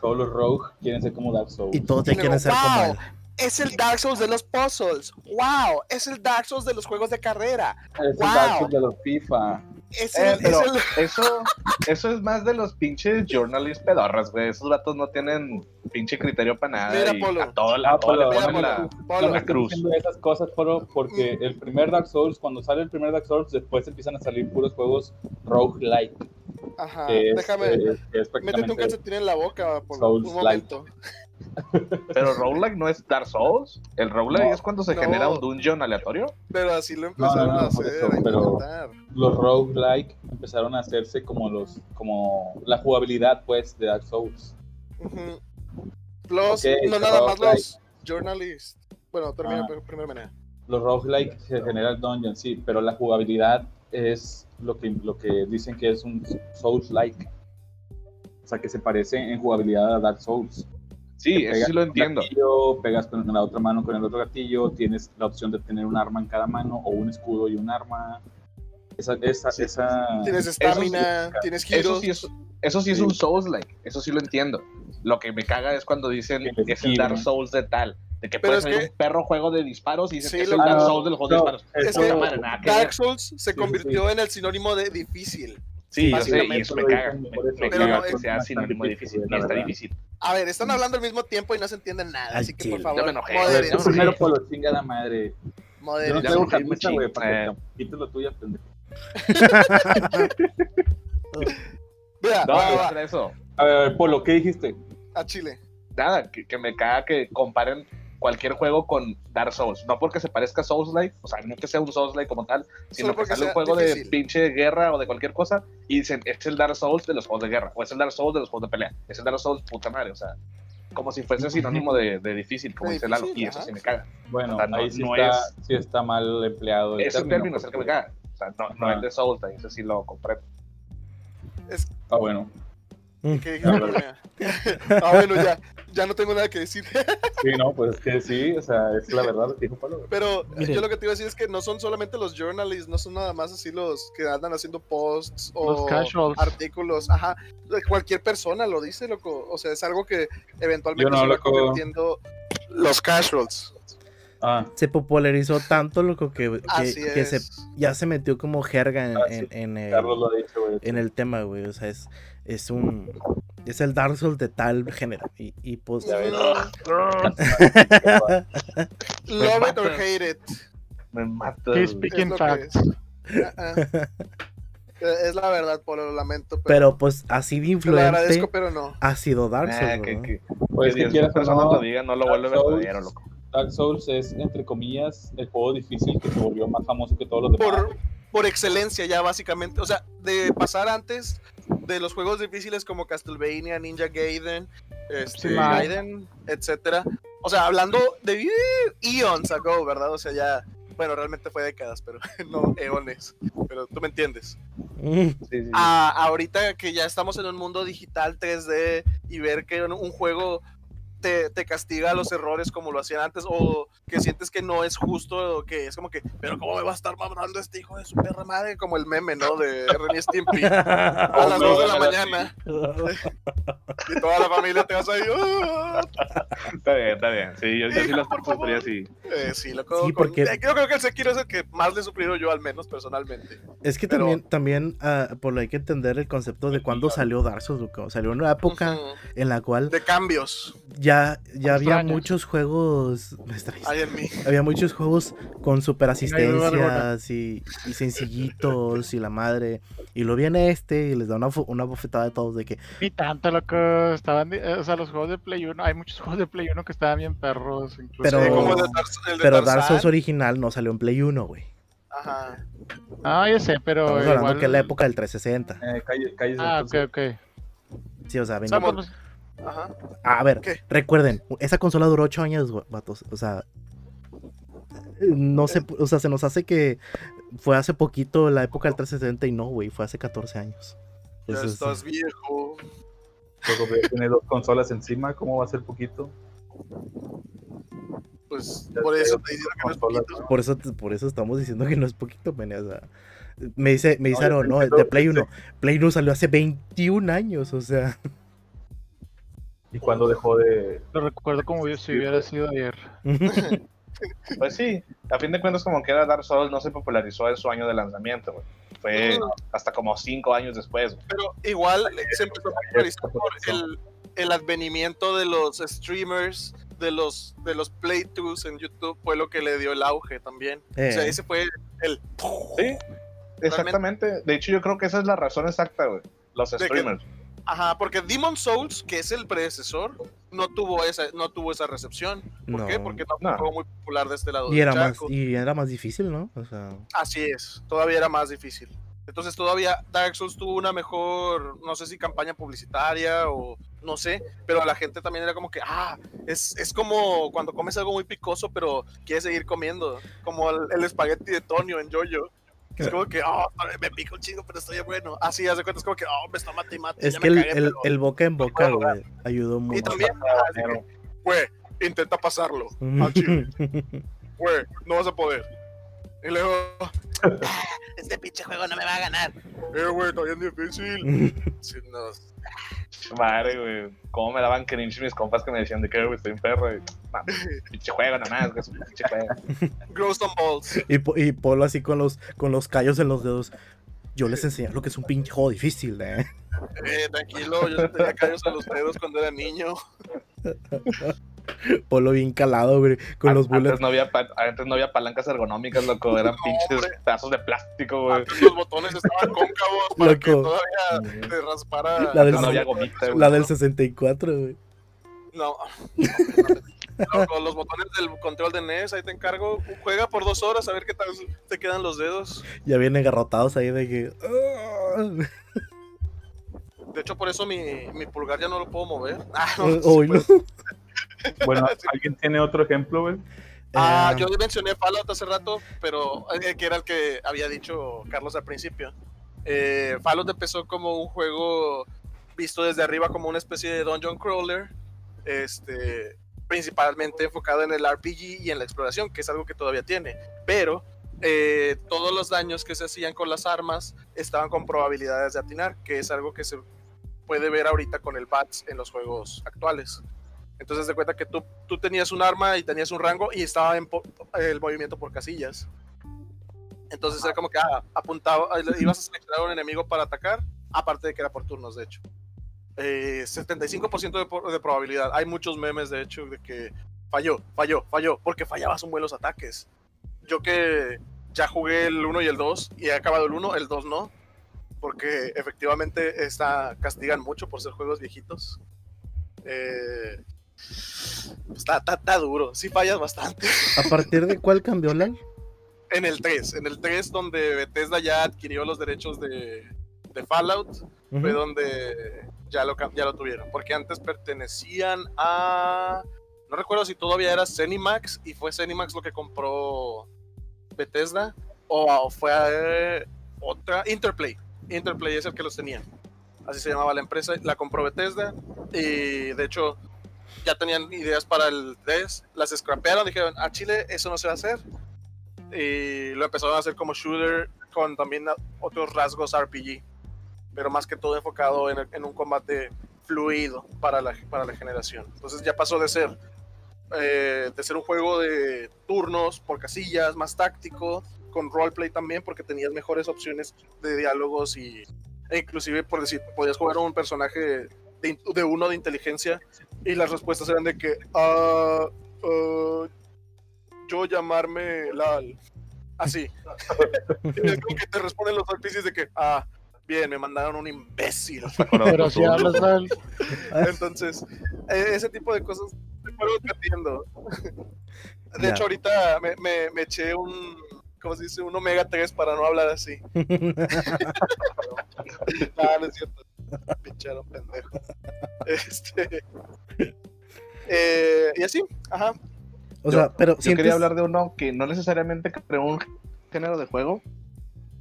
Todos los Rogue quieren ser como Dark Souls. y todos luego, quieren ser como ¡wow! él. Es el Dark Souls de los puzzles. ¡Wow! Es el Dark Souls de los juegos de carrera. Es el. Dark Souls de los FIFA. Es Eh, el, pero es el- eso, eso es más de los pinches journalists pedorras, güey. Esos vatos no tienen pinche criterio para nada. Mira, y Polo. a todo, Ah, a todo le Polo, ponen Polo. la, Polo, cruz. esas cosas, Polo, porque el primer Dark Souls, cuando sale el primer Dark Souls, después empiezan a salir puros juegos roguelike. Ajá, es, déjame, eh, es métete un calcetín en la boca, por un momento. Pero roguelike no es Dark Souls. El roguelike No, es cuando se no. genera un dungeon aleatorio. Pero así lo empezaron no, no, a hacer, eso, a pero- los roguelike empezaron a hacerse como los como la jugabilidad pues de Dark Souls. Los, Ok, no nada más los journalists. Bueno, termina Ah. primero menea. Los roguelike se genera el dungeon, sí, pero la jugabilidad es lo que lo que dicen que es un Souls like. O sea, que se parece en jugabilidad a Dark Souls. Sí, eso Pegas sí lo entiendo. gatillo, pegas con la otra mano con el otro gatillo, tienes la opción de tener un arma en cada mano o un escudo y un arma. Esa, esa, esa... Tienes estamina, tienes Eso giros. sí es, eso sí es Sí. un Souls-like. Eso sí lo entiendo. Lo que me caga es cuando dicen que es el Dark ¿no? Souls de tal. De que Pero puede es ser que- un perro juego de disparos y dicen Sí, que es el Dark Souls de los juegos de no, disparos. Es eso- que Dark. Souls se convirtió sí. en el sinónimo de difícil. Sí, yo sé, y eso me caga. Me, me Pero caga no, que es sea sinónimo difícil, la Y está difícil. A ver, están hablando al mismo tiempo y no se entienden nada. Al Así que, por favor, Ya me enojé, tú me primero por los chingada madre. Yo no tengo camisa, güey, para que Eh. lo tuyo, pendejo. Mira, No, va, no va, eso. A ver, a ver, Polo, ¿qué dijiste? a Chile. Nada, que, que me caga que comparen cualquier juego con Dark Souls. No porque se parezca a Souls-like, o sea, no que sea un Souls-like como tal, sino Solo que porque sale un juego difícil. de pinche guerra o de cualquier cosa y dicen, es el Dark Souls de los juegos de guerra, o es el Dark Souls de los juegos de pelea, es el Dark Souls puta madre, o sea, como si fuese sinónimo de, de difícil, como dice Lalo, y eso sí me caga. Bueno, O sea, no- ahí sí, no está, es- sí está mal empleado. el Ese término es el que me porque- caga. O sea, no, no el de Souls-like, ese sí lo comprendo. Ah, bueno. ¿Qué dijiste, Mea? ah, bueno, ya. Ya no tengo nada que decir. Sí, no, pues es que sí, o sea, es la verdad lo que dijo Polo. güey. Pero Mire. yo lo que te iba a decir es que no son solamente los journalists, no son nada más así los que andan haciendo posts o artículos. Ajá, cualquier persona lo dice, loco. O sea, es algo que eventualmente Yo no, se va loco. convirtiendo los casuals. Ah, Se popularizó tanto, loco, que, que, se, ya se metió como jerga en, Ah, sí. en, en el, Carlos lo ha dicho, güey. en el tema, güey. O sea, es, es un. Es el Dark Souls de tal género. Y, y pues. Ya ves. Love it or hate it. Me mata. He's speaking facts. Es la verdad, Polo, lo lamento. Pero, Pero pues así de influente agradezco, pero no. ha sido Dark Souls, que, ¿no? que, Pues que que 10 quieras personas no, lo digan, no lo Dark vuelve Souls- verdadero, loco. Dark Souls es, entre comillas, el juego difícil que se volvió más famoso que todos los demás. por, por excelencia ya básicamente. O sea, de pasar antes de los juegos difíciles como Castlevania, Ninja Gaiden, este. Gaiden, etcétera. O sea, hablando de eons ago, ¿verdad? O sea, ya, bueno, realmente fue décadas, pero no eones. Pero tú me entiendes. Mm, Sí, sí, sí. A- ahorita que ya estamos en un mundo digital 3D y ver que un, un juego te, te castiga los errores como lo hacían antes o que sientes que no es justo o que es como que, pero ¿cómo me va a estar mamando este hijo de su perra madre? Como el meme, ¿no? De Ren y Stimpy a las 2 de la mañana y toda la familia te vas ahí. "Ah". Está bien, está bien. Sí, yo, yo sí las sufrí así. Eh, sí, loco. Sí, con- porque- eh, Yo creo que el Sekiro es el que más le he sufrido yo, al menos personalmente. Es que Pero- también, también ah, por lo hay que entender el concepto de cuándo salió Dark Souls. Salió una época Ujú. en la cual De cambios ya, ya había Extraños. muchos juegos. Había muchos juegos con super asistencias y, y sencillitos y la madre. Y lo viene este y les da una, una bofetada de todos de que Ni tanto, loco. Estaban, eh, o sea, los juegos de Play 1, hay muchos juegos de Play 1 que estaban bien perros. Incluso. Pero- Sí, como el de, el de pero Dark. Souls original no salió en Play 1, güey. Ajá. Ah, ya sé, pero. Estamos hablando igual... que es la época del 360. Eh, calles Ah, ok, ok. Sí, o sea, venía- Somos- Pues, Ajá. A ver, ¿Qué? recuerden, esa consola duró 8 años, vatos. O sea, no sé, o sea, se nos hace que fue hace poquito la época del 360 y no, güey, fue hace 14 años. Ya Entonces, estás viejo. Luego tiene dos consolas encima, ¿cómo va a ser poquito? Pues Ya por eso te digo que no es poquito. por eso, por eso estamos diciendo que no es poquito, men, o sea, me dice, me dice No, no, de Play sí. 1. Play 1 salió hace 21 años, o sea. ¿Y cuando dejó de...? Lo recuerdo como si hubiera sido ayer. Pues sí, a fin de cuentas, como que era Dark Souls, no se popularizó en su año de lanzamiento, güey. fue hasta como cinco años después. Pero igual se empezó a popularizar por el, el advenimiento de los streamers, de los, de los playthroughs en YouTube, fue lo que le dio el auge también. O sea, Eh. ese fue el... Sí, exactamente. De hecho, yo creo que esa es la razón exacta, güey. Los que- streamers. Ajá, porque Demon Souls, que es el predecesor, no tuvo esa, no tuvo esa recepción. ¿Por No. qué? Porque no fue No. un juego muy popular de este lado. Y era más, y era más difícil, ¿no? O sea, Así es, todavía era más difícil. Entonces todavía Dark Souls tuvo una mejor, no sé si campaña publicitaria o no sé, pero la gente también era como que, ah, es, es como cuando comes algo muy picoso, pero quieres seguir comiendo, como el, el espagueti de Tonio en Jojo. Es como que, oh, me pica un chingo, pero estoy bueno. Así, haz de cuenta, es como que, oh, me está mate y mate. es ya que me el, cagué, el, pero- el boca en boca, güey, ayudó Y mucho. también, así que, güey, intenta pasarlo. al chile. Güey, no vas a poder. Y luego, "Ah, este pinche juego no me va a ganar. Eh, güey, está bien difícil. Sí, no, Madre, güey. Cómo me daban cringe mis compas que me decían de que, güey, estoy en perro. Y, pinche juego nomás, güey, un pinche juego. Gross on balls. y, Po- y Polo así con los, con los callos en los dedos. Yo les enseñé lo que es un pinche juego difícil, ¿eh? Eh, tranquilo, yo tenía callos en los dedos cuando era niño. Polo bien calado, güey, con los bullets. Antes no, había antes no había palancas ergonómicas, loco. Eran No, pinches hombre. pedazos de plástico, güey. Antes los botones estaban cóncavos para que Loco. todavía te raspara. La del- Antes no había gomita, güey. La del 64, güey. No. Loco, los botones del control de NES, ahí te encargo. Juega por dos horas a ver qué tal te quedan los dedos. Ya vienen garrotados ahí de que. De hecho, por eso mi, mi pulgar ya no lo puedo mover. Ah, no, sí no. Bueno, ¿alguien tiene otro ejemplo, güey? Ah, Eh, yo mencioné Fallout hace rato, pero eh, que era el que había dicho Carlos al principio. Eh, Fallout empezó como un juego visto desde arriba como una especie de dungeon crawler, este, principalmente enfocado en el RPG y en la exploración, que es algo que todavía tiene. Pero eh, todos los daños que se hacían con las armas estaban con probabilidades de atinar, que es algo que se puede ver ahorita con el BATS en los juegos actuales. Entonces de cuenta que tú, tú tenías un arma y tenías un rango y estaba en el movimiento por casillas. Entonces era como que ah, apuntaba, ibas a seleccionar a un enemigo para atacar, aparte de que era por turnos, de hecho. Eh, 75% de, de probabilidad. Hay muchos memes, de hecho, de que falló, falló, falló, porque fallabas un buen los ataques. Yo que ya jugué el 1 y el 2 y he acabado el 1, el 2 no, porque efectivamente está, castigan mucho por ser juegos viejitos. Eh, está, está, está duro, sí fallas bastante. ¿A partir de cuál cambió la? En el 3, en el 3 donde Bethesda ya adquirió los derechos de, de Fallout, fue donde ya lo, ya lo tuvieron, porque antes pertenecían a... No recuerdo si todavía era Zenimax y fue Zenimax lo que compró Bethesda o fue eh, otra Interplay. Interplay es el que los tenía. Así se llamaba la empresa, la compró Bethesda y de hecho ya tenían ideas para el 3, las scrapearon, dijeron, a Chile eso no se va a hacer y lo empezaron a hacer como shooter con también otros rasgos RPG, pero más que todo enfocado en, el- en un combate fluido para la, para la generación. Entonces ya pasó de ser eh, de ser un juego de turnos por casillas, más táctico, con roleplay también, porque tenías mejores opciones de diálogos y e inclusive por decir, podías jugar a un personaje de, de uno de inteligencia y las respuestas eran de que ah, ah, yo llamarme Lal. Así. es como que te responden los NPCs de que, ah, bien, me mandaron un imbécil. Pero si hablas mal, Entonces, eh, ese tipo de cosas me fueron metiendo. De hecho, ahorita me, me, me eché un, ¿cómo se dice? Un omega 3 para no hablar así. No es cierto. Pinchero pendejo. Este. eh, y así, ajá. O sea, pero Yo sientes- quería hablar de uno que no necesariamente creó un género de juego,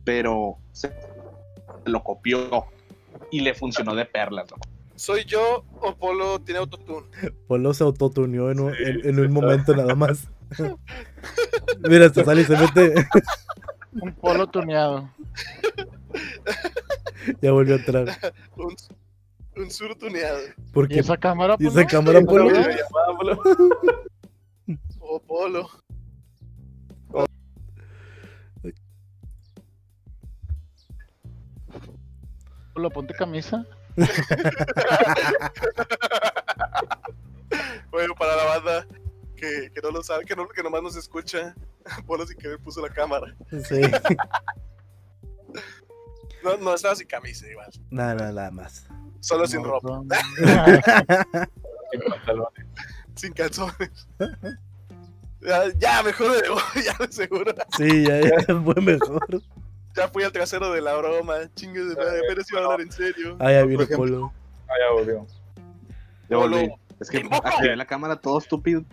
pero se lo copió y le funcionó de perlas. loco. ¿Soy yo o Polo tiene autotune? Polo se autotuneó en, un- en- en un momento nada más. Mira, hasta sale y se mete. un polo tuneado. ya volvió a entrar. Un, un surtuneado. ¿Y Porque esa cámara? ¿Y Polo? esa cámara, ¿Polo? Polo? O Polo. Polo, ponte camisa. bueno, para la banda que, que no lo sabe, que, no, que nomás nos escucha, Polo sin querer puso la cámara. Sí. No, no estaba sin camisa igual. Nada, nada, nada más. Solo sin No, ropa, no. En pantalones. sin calzones. Ya, ya, mejor de ya de seguro. Sí, ya, ya fue mejor. Ya fui al trasero de la broma. Chingue de madre, pero si iba a hablar en serio. Ah, ya ejemplo. Polo. Ah, ya volvió. Ya volví. Es que la cámara todo estúpido.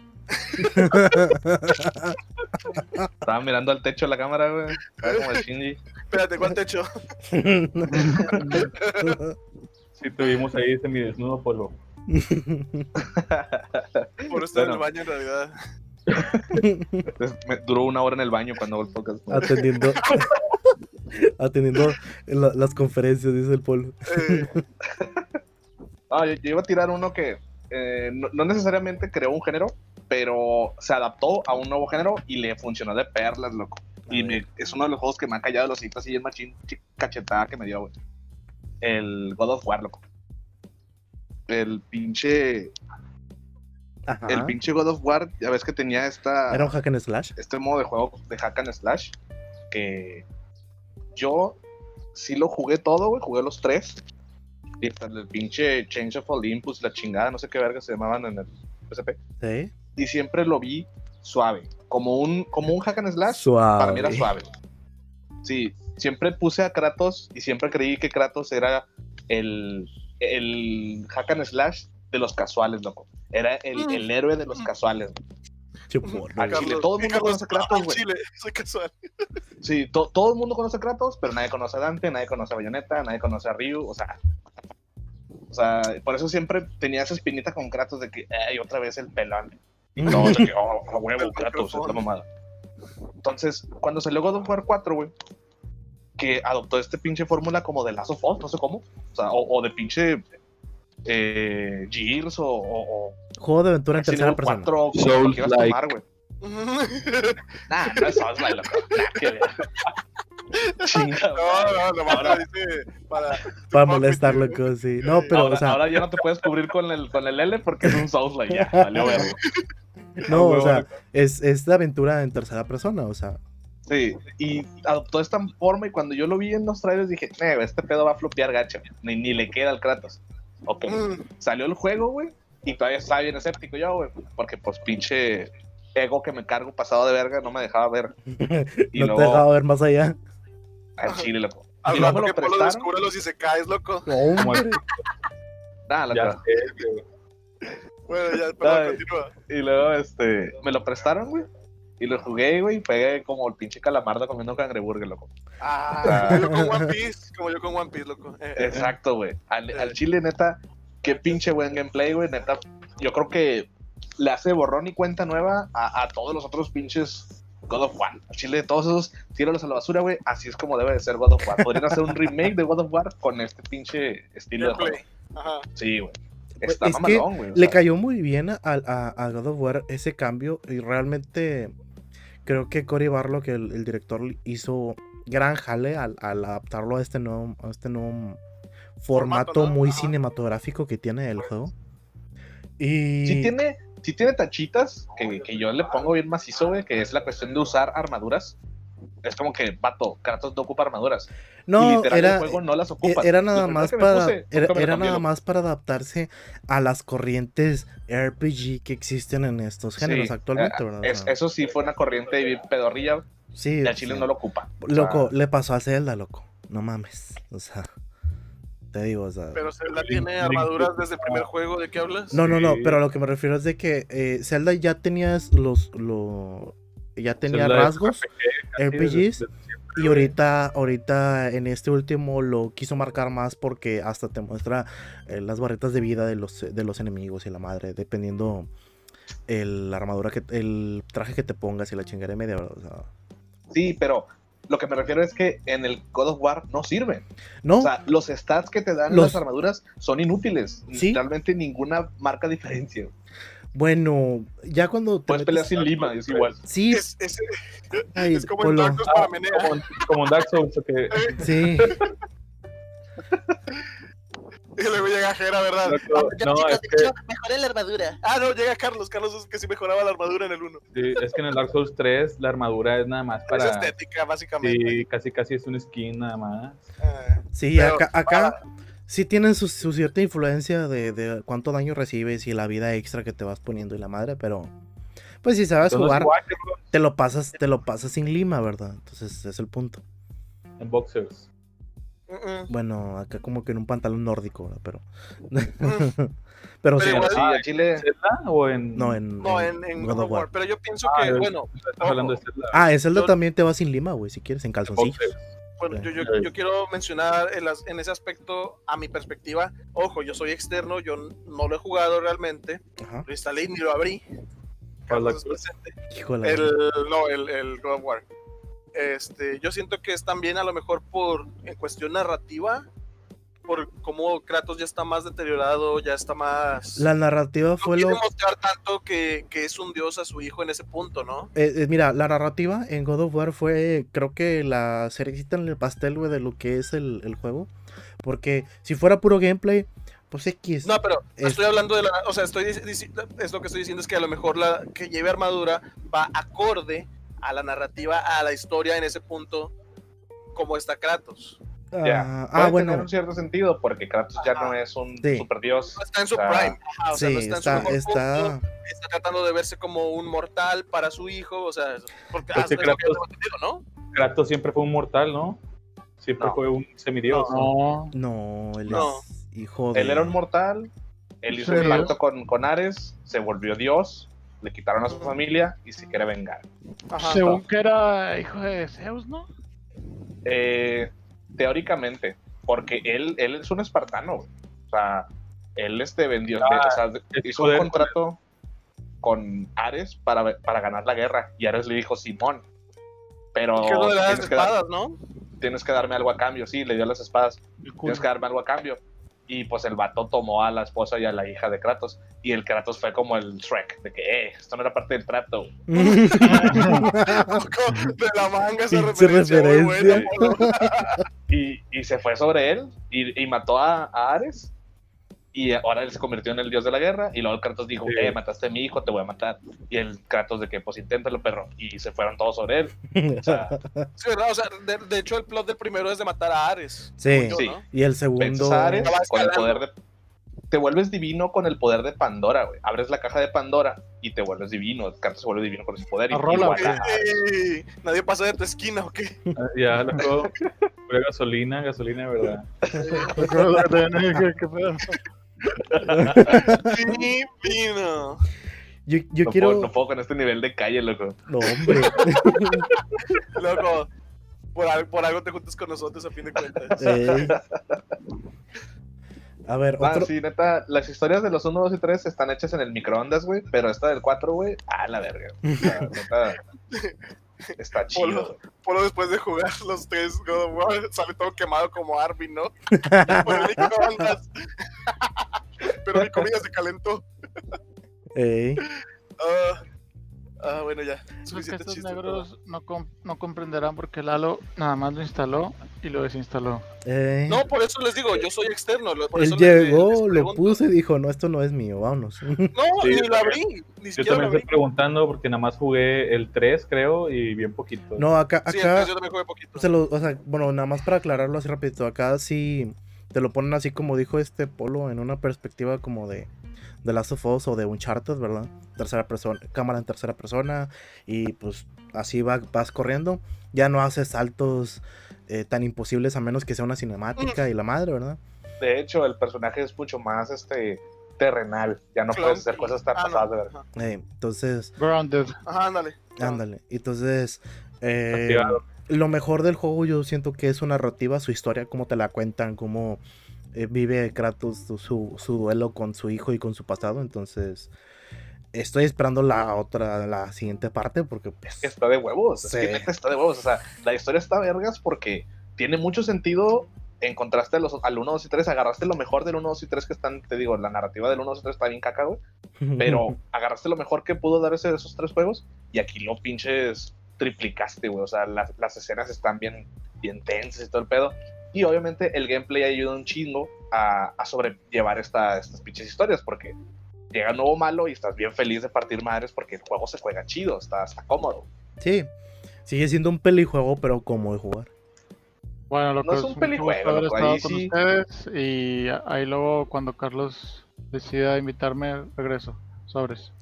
Estaba mirando al techo de la cámara, güey. Estaba como el Shinji. Espérate, ¿cuál techo? Sí, tuvimos ahí semidesnudo polo. Por estar en el baño en realidad. Me duró una hora en el baño cuando el podcast. atendiendo atendiendo la- las conferencias, dice el Polo. Eh, Ah, yo, yo iba a tirar uno que eh, no, no necesariamente creó un género, pero se adaptó a un nuevo género y le funcionó de perlas, loco. Y A ver. me- es uno de los juegos que me ha callado los hitos así en machín cachetada que me dio, güey. El God of War, loco. El pinche, Ajá. el pinche God of War, ya ves que tenía esta, Era un hack and slash. este modo de juego de hack and slash que yo sí lo jugué todo, güey, jugué los tres. Y hasta el pinche Change of Olympus, la chingada, no sé qué verga se llamaban en el PSP. Sí. Y siempre lo vi suave, como un, como un hack and slash, Suave. para mí era suave. Sí, siempre puse a Kratos y siempre creí que Kratos era el, el hack and slash de los casuales, loco. Era el, el héroe de los casuales. Porno, Al chile, todo el mundo Carlos, conoce a Kratos, al güey. Chile, soy casual. Sí, to- todo el mundo conoce a Kratos, pero nadie conoce a Dante, nadie conoce a Bayonetta, nadie conoce a Ryu, o sea. O sea, por eso siempre tenía esa espinita con Kratos de que, ay, otra vez el pelón. Y todos de que, oh, a huevo, Kratos, es la mamada. Entonces, cuando salió God of War 4, güey, que adoptó este pinche fórmula como de Last of Us, no sé cómo, o sea, o, o de pinche eh, Gears o, o, o Juego de aventura en tercera persona. 4, como lo quieras Souls-like. tomar, güey. Nah, no es Souls-like, loco. Nah. Chinga, No, no, Ahora- dice para. Para molestar, loco, sí. No, pero, ahora, o sea, ahora ya no te puedes cubrir con el, con el L porque es un Souls-like ya. Valió verga. no, o huevo, sea, es, es de aventura en tercera persona, o sea. Sí, y adoptó esta forma y cuando yo lo vi en los trailers dije, "Eh, este pedo va a flopear gacho, ni, ni le queda al Kratos. Ok, Mm, salió el juego, güey, y todavía estaba bien escéptico yo, güey, porque pues pinche ego que me cargo pasado de verga no me dejaba ver. Y no luego te dejaba ver más allá. Al chile, loco. Al Y luego me que lo Polo descubre los caes, loco. Hombre. Nada, loco. Bueno, ya, perdón, Ay. continúa. Y luego, este, me lo prestaron, güey. Y lo jugué, güey, y pegué como el pinche calamardo comiendo cangreburger, loco. Ah, como yo con One Piece, como yo con One Piece, loco. Eh, eh, Exacto, güey. Al, al chile, neta, qué pinche buen gameplay, güey. Neta, yo creo que le hace borrón y cuenta nueva a, a todos los otros pinches God of War. Al chile, todos esos, tíralos a la basura, güey. Así es como debe de ser God of War. Podrían hacer un remake de God of War con este pinche estilo de juego. Ajá. Sí, güey. Está es mamalón, güey. Le sea, cayó muy bien a, a- a God of War ese cambio y realmente creo que Cory Barlock, el, el director, hizo gran jale al, al adaptarlo a este nuevo, a este nuevo formato, Formato, ¿no? muy Ajá. cinematográfico que tiene el juego. Y Sí tiene, sí tiene tachitas que, que yo le pongo bien macizo, güey, que es la cuestión de usar armaduras. Es como que, vato, Kratos no ocupa armaduras. y no, literal, era, el juego no las e- ocupa. era nada más para puse, era, nada más para adaptarse a las corrientes RPG que existen en estos géneros Sí, actualmente, eh, es- eso sí fue una corriente bien pedorrilla sí, y o Chile no lo ocupa. Sea, Loco, le pasó a Zelda, loco. No mames. O sea, te digo, o sea. Pero Zelda tiene armaduras desde el primer juego, ¿de qué hablas? No, no, no, pero a lo que me refiero es de que eh, Zelda ya tenías los, lo, ya tenía Zelda rasgos RPG, RPGs desde- y ahorita, ahorita en este último lo quiso marcar más porque hasta te muestra eh, las barretas de vida de los, de los enemigos y la madre, dependiendo el la armadura que, el traje que te pongas y la chingada de media, ¿verdad? O sea, Sí, pero lo que me refiero es que en el God of War no sirven. no, O sea, los stats que te dan Los- las armaduras son inútiles. Sí. Realmente ninguna marca diferencia. bueno, ya cuando te Puedes metes- pelear sin lima, es igual. Sí, Es, es, ay, es como Polo. Dark Souls para Menea. Como, como en Dark Souls, que Sí. Y luego llega Jera, ¿verdad? Loco, Ya, no, chicos, es de que- hecho, mejoré la armadura. Ah, no, llega Carlos. Carlos es que sí mejoraba la armadura en el 1. Sí, es que en el Dark Souls 3 la armadura es nada más Es para. estética, básicamente. Sí, casi casi es un skin nada más. Ah, Sí, Pero- acá, acá sí tienen su, su cierta influencia de, de cuánto daño recibes y la vida extra que te vas poniendo y la madre, pero pues si sabes Entonces, jugar, te lo pasas, te lo pasas sin lima, ¿verdad? Entonces es el punto. En boxers. Mm, mm. Bueno, acá como que en un pantalón nórdico, ¿verdad? Pero. pero Pero sí, igual- Sí, al Chile. ¿Zelda o en.? no en, No, en en, en God of War. Pero yo pienso Ah, que, es- bueno, Estás hablando de Zelda. Ah, en Zelda Yo- también te vas sin lima, güey, si quieres, en calzoncillos. bueno yo, yo, quiero mencionar en, las- en ese aspecto, a mi perspectiva, ojo, yo soy externo, yo no lo he jugado realmente, Ajá. lo instalé y ni lo abrí. ¿Cuál Carlos la- es presente. Híjole. El, no, el, el God of War. Este, yo siento que es también a lo mejor por, en cuestión narrativa, por cómo Kratos ya está más deteriorado, ya está más... La narrativa no fue lo. mostrar tanto que, que es un dios a su hijo en ese punto, ¿no? eh, eh, mira, la narrativa en God of War fue, creo que la cerecita en el pastel, güey, de lo que es el, el juego. Porque si fuera puro gameplay, pues X. No, pero Es- estoy hablando de la, o sea, estoy es lo que estoy diciendo es que a lo mejor la que lleve armadura va acorde a la narrativa, a la historia en ese punto, como está Kratos. Ya. Ah, Puede ah, tener bueno. un cierto sentido porque Kratos ya no es un Sí. super dios. No está en su O sea, prime, ajá, o sea, Sí, no está, está, en su está. punto, está tratando de verse como un mortal para su hijo, o sea, porque Pues ah, que Kratos- ¿no? Kratos siempre fue un mortal, ¿no? Siempre No. fue un semidios. No, No, él No. es hijo de. Él era un mortal, él hizo un pacto con, con Ares, se volvió dios, le quitaron a su familia y se quiere vengar. Ajá. según que era hijo de Zeus, ¿no? Eh, teóricamente, porque él, él es un espartano, güey. o sea, él este vendió, Ah, o sea, hizo un contrato con Ares para, para ganar la guerra y Ares le dijo Simón, pero las tienes que, dar- espadas, ¿no? tienes que darme algo a cambio, sí, le dio las espadas, tienes que darme algo a cambio. Y pues el vato tomó a la esposa y a la hija de Kratos. Y el Kratos fue como el Shrek, de que, eh, esto no era parte del trato. de la manga esa Pinche referencia, muy buena, referencia. Y, y se fue sobre él y, y mató a, a Ares. Y ahora él se convirtió en el dios de la guerra. Y luego el Kratos dijo, Sí. eh, mataste a mi hijo, te voy a matar. Y el Kratos de que, pues inténtalo, perro. Y se fueron todos sobre él. O sea, Sí, ¿verdad? O sea, de, de hecho el plot del primero es de matar a Ares. Sí. según yo, Sí. ¿no? Y el segundo. a Ares con el poder de... Te vuelves divino con el poder de Pandora, güey. Abres la caja de Pandora y te vuelves divino. Kratos se vuelve divino con ese poder. Y, A rola, a- Ey, nadie pasa de tu esquina, ¿o qué? Ah, Ya, loco. Gasolina, gasolina, ¿verdad? ¿Qué, qué pedo? Divino. Yo, yo no, quiero. puedo, no puedo con este nivel de calle, loco. No, hombre. Loco, por, por algo te juntas con nosotros a fin de cuentas. Ey. A ver, Ah, otro. sí, neta, las historias de los 1, 2 y 3 están hechas en el microondas, güey, pero esta del 4, güey, a la verga. O sea, neta, está chido. Polo, Polo después de jugar los tres God of War sale todo quemado como Arvin, ¿no? Pero mi comida se calentó. Ah, ah, bueno, ya. Creo que estos chiste. negros no, com- no comprenderán porque Lalo nada más lo instaló y lo desinstaló. Ey. No, por eso les digo, yo soy externo. Por Él eso llegó, les lo puse y dijo: No, esto no es mío, vámonos. No, Sí, ni lo abrí. Ni Yo también estoy preguntando porque nada más jugué el 3, creo, y bien poquito. No, acá, Sí, acá. entonces yo también jugué poquito. se lo- o sea, bueno, nada más para aclararlo así rapidito. Acá sí te lo ponen así como dijo este Polo, en una perspectiva como de de Last of Us o de Uncharted, ¿verdad? Tercera persona, cámara en tercera persona y pues así va- vas corriendo. Ya no haces saltos eh, tan imposibles a menos que sea una cinemática y la madre, ¿verdad? De hecho, el personaje es mucho más este terrenal. Ya no puedes hacer cosas tan Ah, no. pasadas de. Ajá. Eh, entonces, Grounded. Ajá, ándale. ándale. Entonces, eh, lo mejor del juego yo siento que es su narrativa, su historia, cómo te la cuentan, cómo vive Kratos su, su, duelo con su hijo y con su pasado. Entonces, estoy esperando la otra, la siguiente parte porque pues, Está de huevos. Es que neta está de huevos. O sea, la historia está vergas porque tiene mucho sentido. En contraste a los, al 1, 2 y 3, agarraste lo mejor del 1, 2 y 3 que están, te digo, la narrativa del 1, 2 y 3 está bien caca, güey. Pero agarraste lo mejor que pudo dar ese, esos tres juegos y aquí lo pinches triplicaste, güey. O sea, las, las escenas están bien, bien tensas y todo el pedo. Y obviamente el gameplay ayuda un chingo a, a sobrellevar esta, estas pinches historias, porque llega un nuevo malo y estás bien feliz de partir madres porque el juego se juega chido, está, está cómodo. Sí, sigue siendo un pelijuego, pero cómodo de jugar. Bueno, lo No que es un pelijuego, haber estado ahí con sí. ustedes y ahí luego cuando Carlos decida invitarme regreso. Sobres.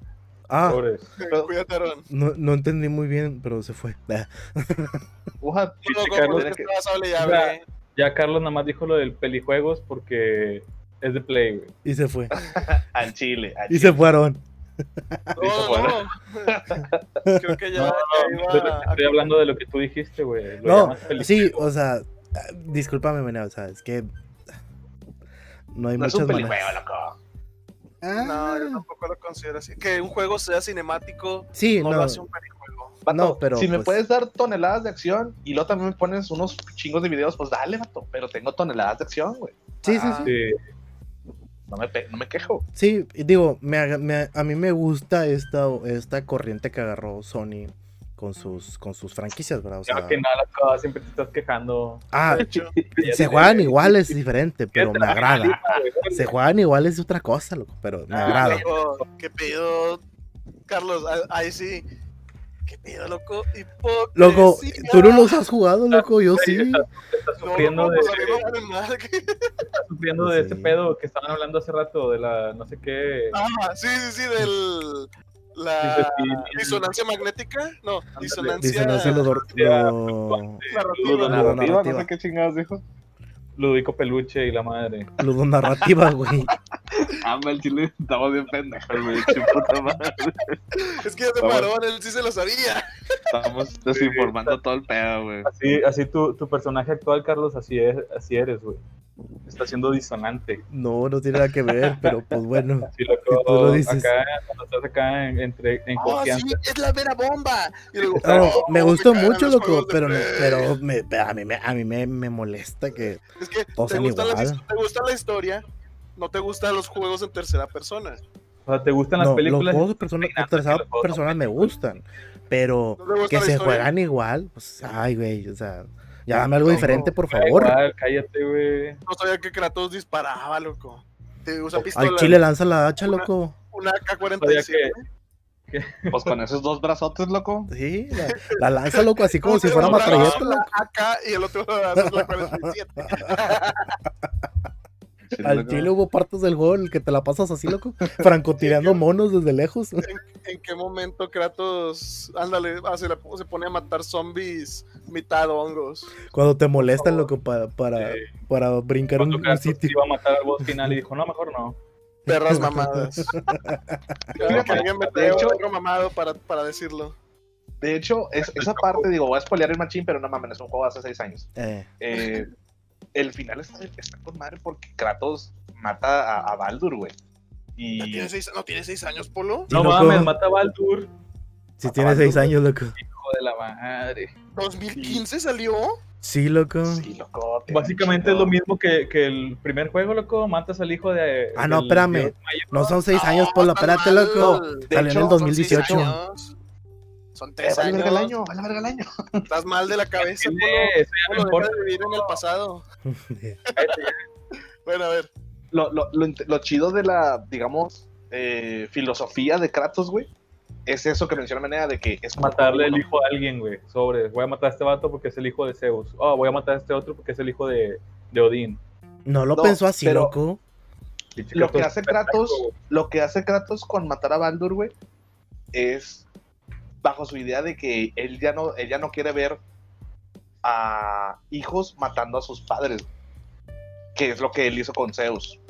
Ah, Pobres. Cuídate, Aaron. no, no entendí muy bien, pero se fue. Uja, Carlos, que- Ya. Ya Carlos nada más dijo lo del pelijuegos porque es de Play, güey. Y se fue. al chile. al Y chile. se fueron. No, no. Creo que ya, No, ya no, iba a- estoy hablando de lo que tú dijiste, güey. No, sí, o sea, ah, discúlpame, Meneo, o sea, es que no hay No es muchas un pelijuego, maneras. loco. No, yo Ah, tampoco lo considero así. Que un juego sea cinemático sí, no, no, lo hace un pelijuego. Vato, No, pero, si me pues- puedes dar toneladas de acción y luego también me pones unos chingos de videos, pues dale, vato. Pero tengo toneladas de acción, güey. sí, sí, Ah, sí. Sí. No me, pe- no me quejo. Sí, digo, me, a mí me gusta esta, esta corriente que agarró Sony con sus, con sus franquicias, ¿verdad? O sea, que nada, siempre te estás quejando. ah, De hecho, se juegan igual, es diferente, pero me agrada. Se juegan igual es otra cosa, loco, pero me Ah, agrada. ¿Qué pedo? Carlos, ah, ahí sí. ¿Qué pedo, loco? Hipocresía. Loco, tú no los has jugado, loco, yo sí. Estás No, sufriendo loco, de, estás sufriendo de Sí. este pedo que estaban hablando hace rato, de la no sé qué. Ah, sí, sí, sí, del. La disonancia magnética. No, disonancia. Disonancia narrativa, no no sé sé qué chingados dijo. Ludico peluche y la madre. ludonarrativa, güey. Ah, el chile, estamos bien pendejos, güey. puta madre. Es que ya se paró, él sí se lo sabía. Estamos desinformando todo el pedo, güey. Así, así tu, tu personaje actual, Carlos, así es, así eres, güey. Está siendo disonante. No, no tiene nada que ver, pero pues bueno. Así loco, Si tú lo dices. acá, cuando estás acá en, entre, en Oh, confianza. sí, es la vera bomba. Y luego, No, oh, me gustó mucho, loco, pero, pero me, a mí, me, a mí me, me molesta que Es que te gusta, la, te gusta la historia, no te gustan los juegos en tercera persona. O sea, ¿te gustan las no, los películas? juegos de persona, de Nada, tercera persona me gustan, pero No que se historia. juegan igual, pues, ay, güey, o sea, ya dame algo No, diferente, no, por favor. igual, cállate, güey. No sabía que Kratos disparaba, loco. Te usa Al pistola. chile lanza la hacha, Una- loco. Una Sabía K-47. Pues con esos dos brazotes, loco. Sí, la, la lanza, loco, así como si fuera matralleta, loco. AK y el otro brazo es la 47. Al chile hubo partes del juego en el que te la pasas así, loco, francotireando monos desde lejos. ¿En qué momento Kratos, ándale, ah, se, la- se pone a matar zombies mitad hongos? Cuando te molestan, loco, para, para, Sí. para brincar un, Cuando un Kratos sitio. iba a matar al boss final y dijo, no, mejor no. Perras mamadas. Creo que alguien me de hecho- otro mamado para, para decirlo. De hecho, es- esa parte, digo, voy a spoilear el machín, pero no mames, es un juego de hace seis años. Eh, Eh, el final está, está con madre porque Kratos mata a, a Baldur, güey. ¿Ya Y tiene seis- ¿No tiene seis años, Polo? Sí, no loco. mames, mata a Baldur. si tiene seis años, loco. Hijo de la madre. ¿2015 salió? Sí, loco. sí, loco. te Básicamente es lo mismo que, que el primer juego, loco. Matas al hijo de. Ah, no, espérame. No son seis años, Polo, espérate, loco. De Salió en el son 2018. Son años. Eh, tres vale verga el años. año, vale verga el año. Estás mal de la cabeza, Sí, Polo. no Polo, importa. de vivir en el pasado. Bueno, a ver. Lo, lo, lo, chido de la, digamos, eh, filosofía de Kratos, güey, es eso que menciona Menea de que es como Matarle el hijo a alguien, güey. Sobre. Voy a matar a este vato porque es el hijo de Zeus. Oh, voy a matar a este otro porque es el hijo de, de Odín. No lo No, pensó así, pero- loco. Lo que hace Kratos, lo que hace Kratos con matar a Baldur, güey, es bajo su idea de que él ya no, él ya no quiere ver a hijos matando a sus padres, que es lo que él hizo con Zeus.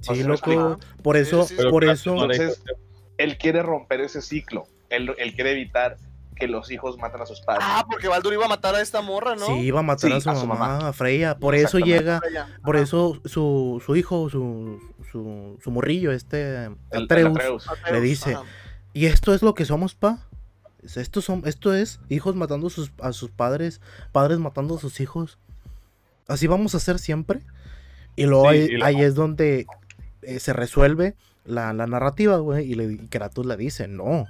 Sí, me loco. Por eso, Sí, sí, sí. Pero por eso. no Entonces-. Él quiere romper ese ciclo. Él, él quiere evitar que los hijos maten a sus padres. Ah, porque Baldur iba a matar a esta morra, ¿no? Sí, iba a matar Sí, a su a su mamá, mamá. a Freya. Por eso llega, por Ajá. eso su, su hijo, su, su, su morrillo, este El- el Atreus, Atreus. Atreus, le dice, ajá. Y esto es lo que somos, pa. Esto, son, esto es hijos matando a sus, a sus padres, padres matando a sus hijos. Así vamos a hacer siempre. Y luego Sí, ahí, y luego- ahí es donde eh, se resuelve la, la narrativa, güey. Y, le, y Kratos le dice, no.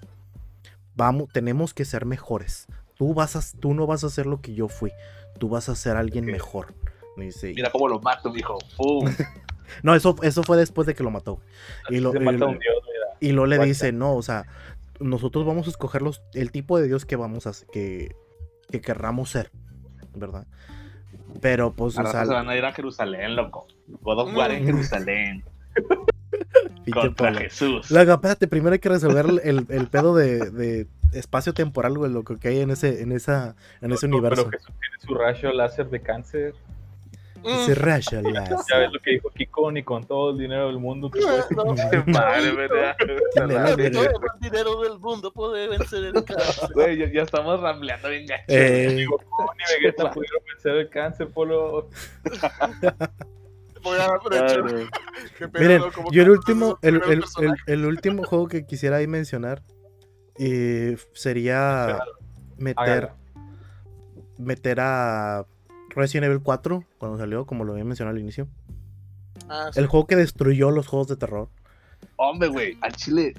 Vamos, tenemos que ser mejores. tú, vas a, tú no vas a ser lo que yo fui, tú vas a ser alguien mejor. Dice, Mira cómo lo mato, dijo. no, eso, eso fue después de que lo mató. Y lo, y, lo le dice, no, o sea, nosotros vamos a escoger los, el tipo de Dios que vamos a que, que querramos ser, ¿verdad? Pero pues, o sea, se van a ir a Jerusalén, loco. God of War en Jerusalén. Contra Jesús. Luego, espérate, primero hay que resolver el, el pedo de, de espacio temporal, güey, lo que hay en ese, en esa, en ese universo. Pero Jesús tiene su rayo láser de cáncer. Ese rayo láser. Ya ves lo que dijo Kiko, ni con todo el dinero del mundo. Que puede... Madre, ¿verdad? Todo el dinero del mundo puede vencer el cáncer. Güey, ya, ya, estamos rambleando bien gacho. Eh... Ni Goku ni Vegeta pudieron vencer el cáncer, Polo. Miren, yo el último, el, el, el, el, último juego que quisiera ahí mencionar eh, sería meter, meter a Resident Evil 4 cuando salió, como lo había mencionado al inicio. Ah, sí. El juego que destruyó los juegos de terror. Hombre, güey, al chile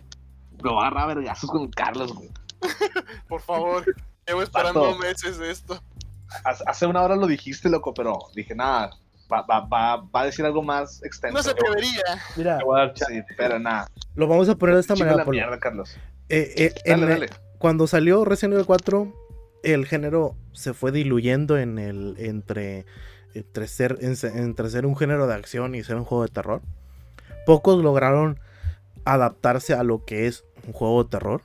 me va a agarrar vergazos con Carlos, güey. Por favor, llevo esperando Pato. meses de esto. Hace una hora lo dijiste, loco, pero dije, nada, va, va, va, va a decir algo más extenso. No se atrevería. Mira, sí, pero nada. Lo vamos a poner de esta Chico manera. la mierda, Carlos. Eh, eh, Dale, en- dale. Cuando salió Resident Evil 4, el género se fue diluyendo en el entre entre ser en- entre ser un género de acción y ser un juego de terror. Pocos lograron adaptarse a lo que es un juego de terror.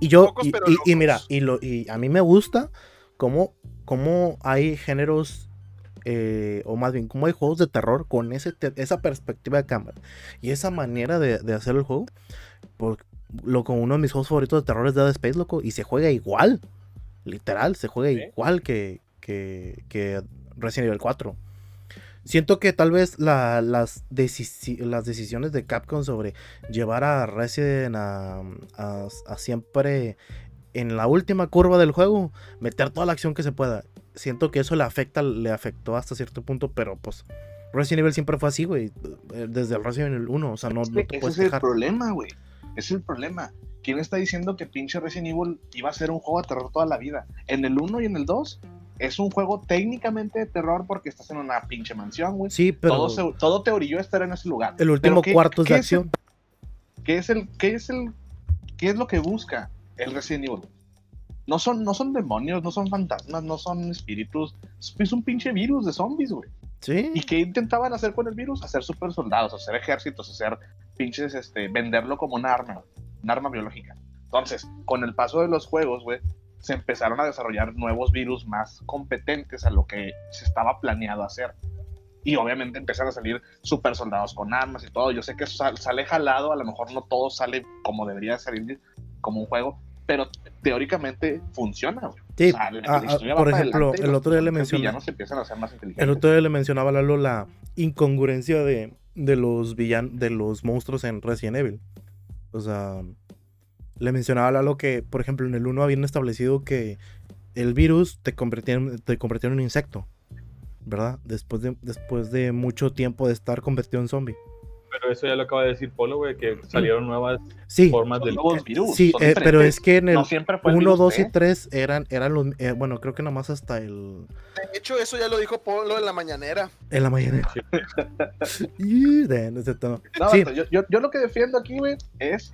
Y yo Pocos, y, mira, y lo y a mí me gusta cómo cómo hay géneros eh, o más bien cómo hay juegos de terror con ese te- esa perspectiva de cámara y esa manera de, de hacer el juego. Por, loco, uno de mis juegos favoritos de terror es Dead Space, loco, y se juega igual. Literal, se juega ¿Sí? igual que, que, que Resident Evil 4. Siento que tal vez la- las, decisi- las decisiones de Capcom sobre llevar a Resident a, a- a siempre en la última curva del juego, meter toda la acción que se pueda. Siento que eso le afecta, le afectó hasta cierto punto, pero pues Resident Evil siempre fue así, güey. eh, Desde el Resident Evil 1, o sea, no, Es no te ese puedes es el problema, güey. Ese es el problema. ¿Quién está diciendo que pinche Resident Evil iba a ser un juego de terror toda la vida? En el 1 y en el 2 es un juego técnicamente de terror porque estás en una pinche mansión, güey. Sí, pero Todo, se- todo te orilló a estar en ese lugar. el último Pero ¿qué- cuarto es de es acción. ¿Qué es el, qué es el, qué es lo que busca el Resident Evil? No son, no son demonios, no son fantasmas, no son espíritus. Es es un pinche virus de zombies, güey. Sí. ¿Y qué intentaban hacer con el virus? Hacer super soldados, hacer ejércitos, hacer pinches, este, venderlo como un arma, un arma biológica. Entonces, con el paso de los juegos, güey, se empezaron a desarrollar nuevos virus más competentes a lo que se estaba planeado hacer. Y obviamente empezaron a salir super soldados con armas y todo. Yo sé que sal- sale jalado, a lo mejor no todo sale como debería salir como un juego, pero teóricamente funciona. Sí, O sea, ah, ah, va por ejemplo, el otro día le villanos empiezan a ser más inteligentes. El otro día le mencionaba a Lalo la incongruencia de, de los villan de los monstruos en Resident Evil. O sea, le mencionaba a Lalo que, por ejemplo, en el 1 habían establecido que el virus te convertía en, te convertía en un insecto. ¿Verdad? Después de, después de mucho tiempo de estar convertido en zombie. Pero eso ya lo acaba de decir Polo, güey, que salieron nuevas Sí, formas Son del. nuevos virus. sí, son eh, pero es que en el no siempre fue el 1, virus 2 y B. 3 eran, eran los. eh, bueno, creo que nomás hasta el. De hecho, eso ya lo dijo Polo en la mañanera. En la mañana. Y de- de. No, Sí. yo, yo, yo lo que defiendo aquí, güey, es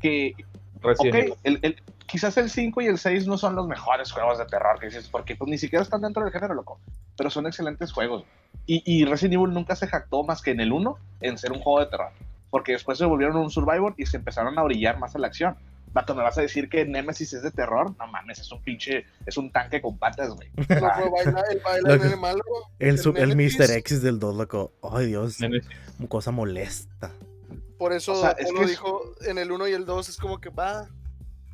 que, Resident ok, Evil. el, el- quizás el 5 y el 6 no son los mejores juegos de terror que dices, porque pues ni siquiera están dentro del género, loco, pero son excelentes juegos. Y, y Resident Evil nunca se jactó más que en el 1 en ser un juego de terror, porque después se volvieron un Survivor y se empezaron a brillar más a la acción. Vato, ¿me vas a decir que Nemesis es de terror? No mames, es un pinche, es un tanque con patas, güey. El el. El. Mr. X del 2, loco. Ay, Dios. Nemesis. Cosa molesta. Por eso O sea, es Polo que es- dijo en el 1 y el 2 es como que va.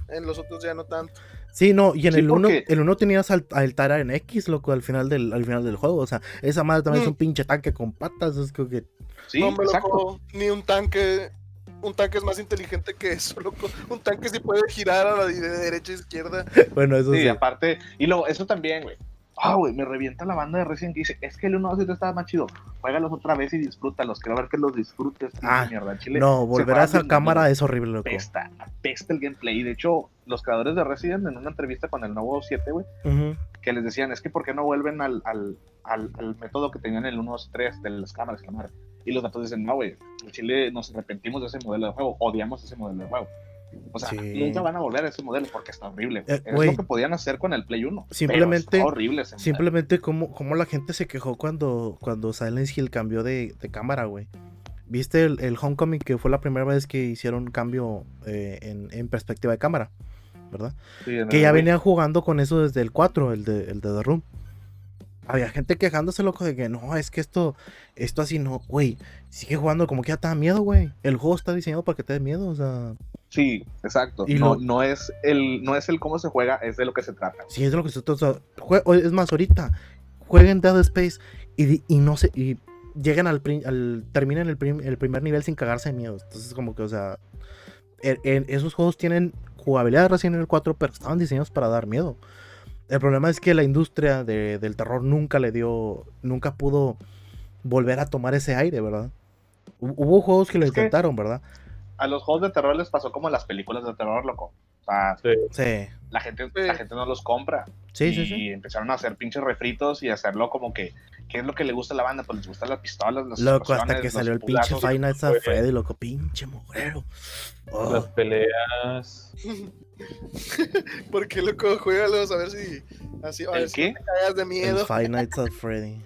En los otros ya no tanto. Sí, no, y en Sí, el 1 porque- el uno tenías al, al Tara en X, loco, al final del, al final del juego. O sea, esa madre también es Mm. un pinche tanque con patas. Es como que. sí, no, hombre, exacto. loco, ni un tanque. Un tanque es más inteligente que eso, loco. Un tanque sí puede girar a la de derecha e izquierda. Bueno, eso Sí, sí. aparte, y luego, eso también, güey. Ah, güey, me revienta la banda de Resident que dice, es que el 1 2 estaba más chido. Juégalos otra vez y disfrútalos. Quiero ver que los disfrutes. Ah, mierda. Chile, No, volver a cámara es horrible, loco. Apesta, apesta el gameplay. De hecho, los creadores de Resident en una entrevista con el nuevo 7, güey, que les decían, es que ¿por qué no vuelven al, al, al, al método que tenían el 1, 2, 3 de las cámaras? y la? Y los datos dicen, no, güey, en Chile nos arrepentimos de ese modelo de juego, odiamos ese modelo de juego. O sea, Sí. nunca van a volver a ese modelo porque está horrible. Eh, es lo que podían hacer con el Play 1. Simplemente- horrible. Simplemente como, como la gente se quejó cuando, cuando Silent Hill cambió de, de cámara, güey. ¿Viste el, el Homecoming que fue la primera vez que hicieron un cambio eh, en, en perspectiva de cámara? ¿Verdad? Sí, Que ya venían jugando con eso desde el 4, el de, el de The Room. Había gente quejándose, loco, de que no, es que esto, esto así no, güey. Sigue jugando como que ya te da miedo, güey. El juego está diseñado para que te dé miedo, o sea. Sí, exacto. Y no, lo- no, es el, no es el cómo se juega, es de lo que se trata. Sí, es de lo que se trata. Es más, ahorita jueguen Dead Space y, y no se. Y llegan al, al terminan el, prim- el primer nivel sin cagarse de miedo. Entonces, como que, o sea. en- en- esos juegos tienen jugabilidad de Resident Evil 4, pero estaban diseñados para dar miedo. El problema es que la industria de- del terror nunca le dio. Nunca pudo volver a tomar ese aire, ¿verdad? Hu- Hubo juegos que lo Es que- intentaron, ¿verdad? A los juegos de terror les pasó como las películas de terror, loco. O sea, Sí. la gente, Sí. la gente no los compra. Sí, y sí, sí. empezaron a hacer pinches refritos y hacerlo como que, ¿qué es lo que le gusta a la banda? Pues les gustan las pistolas, las Loco, hasta que salió el pinche. Five Nights at. Freddy, loco, pinche mugrero. Oh. Las peleas. ¿Por qué loco? Juégalos a ver si. Así, a ver ¿El si qué? te cagas de El miedo. Five Nights at Freddy.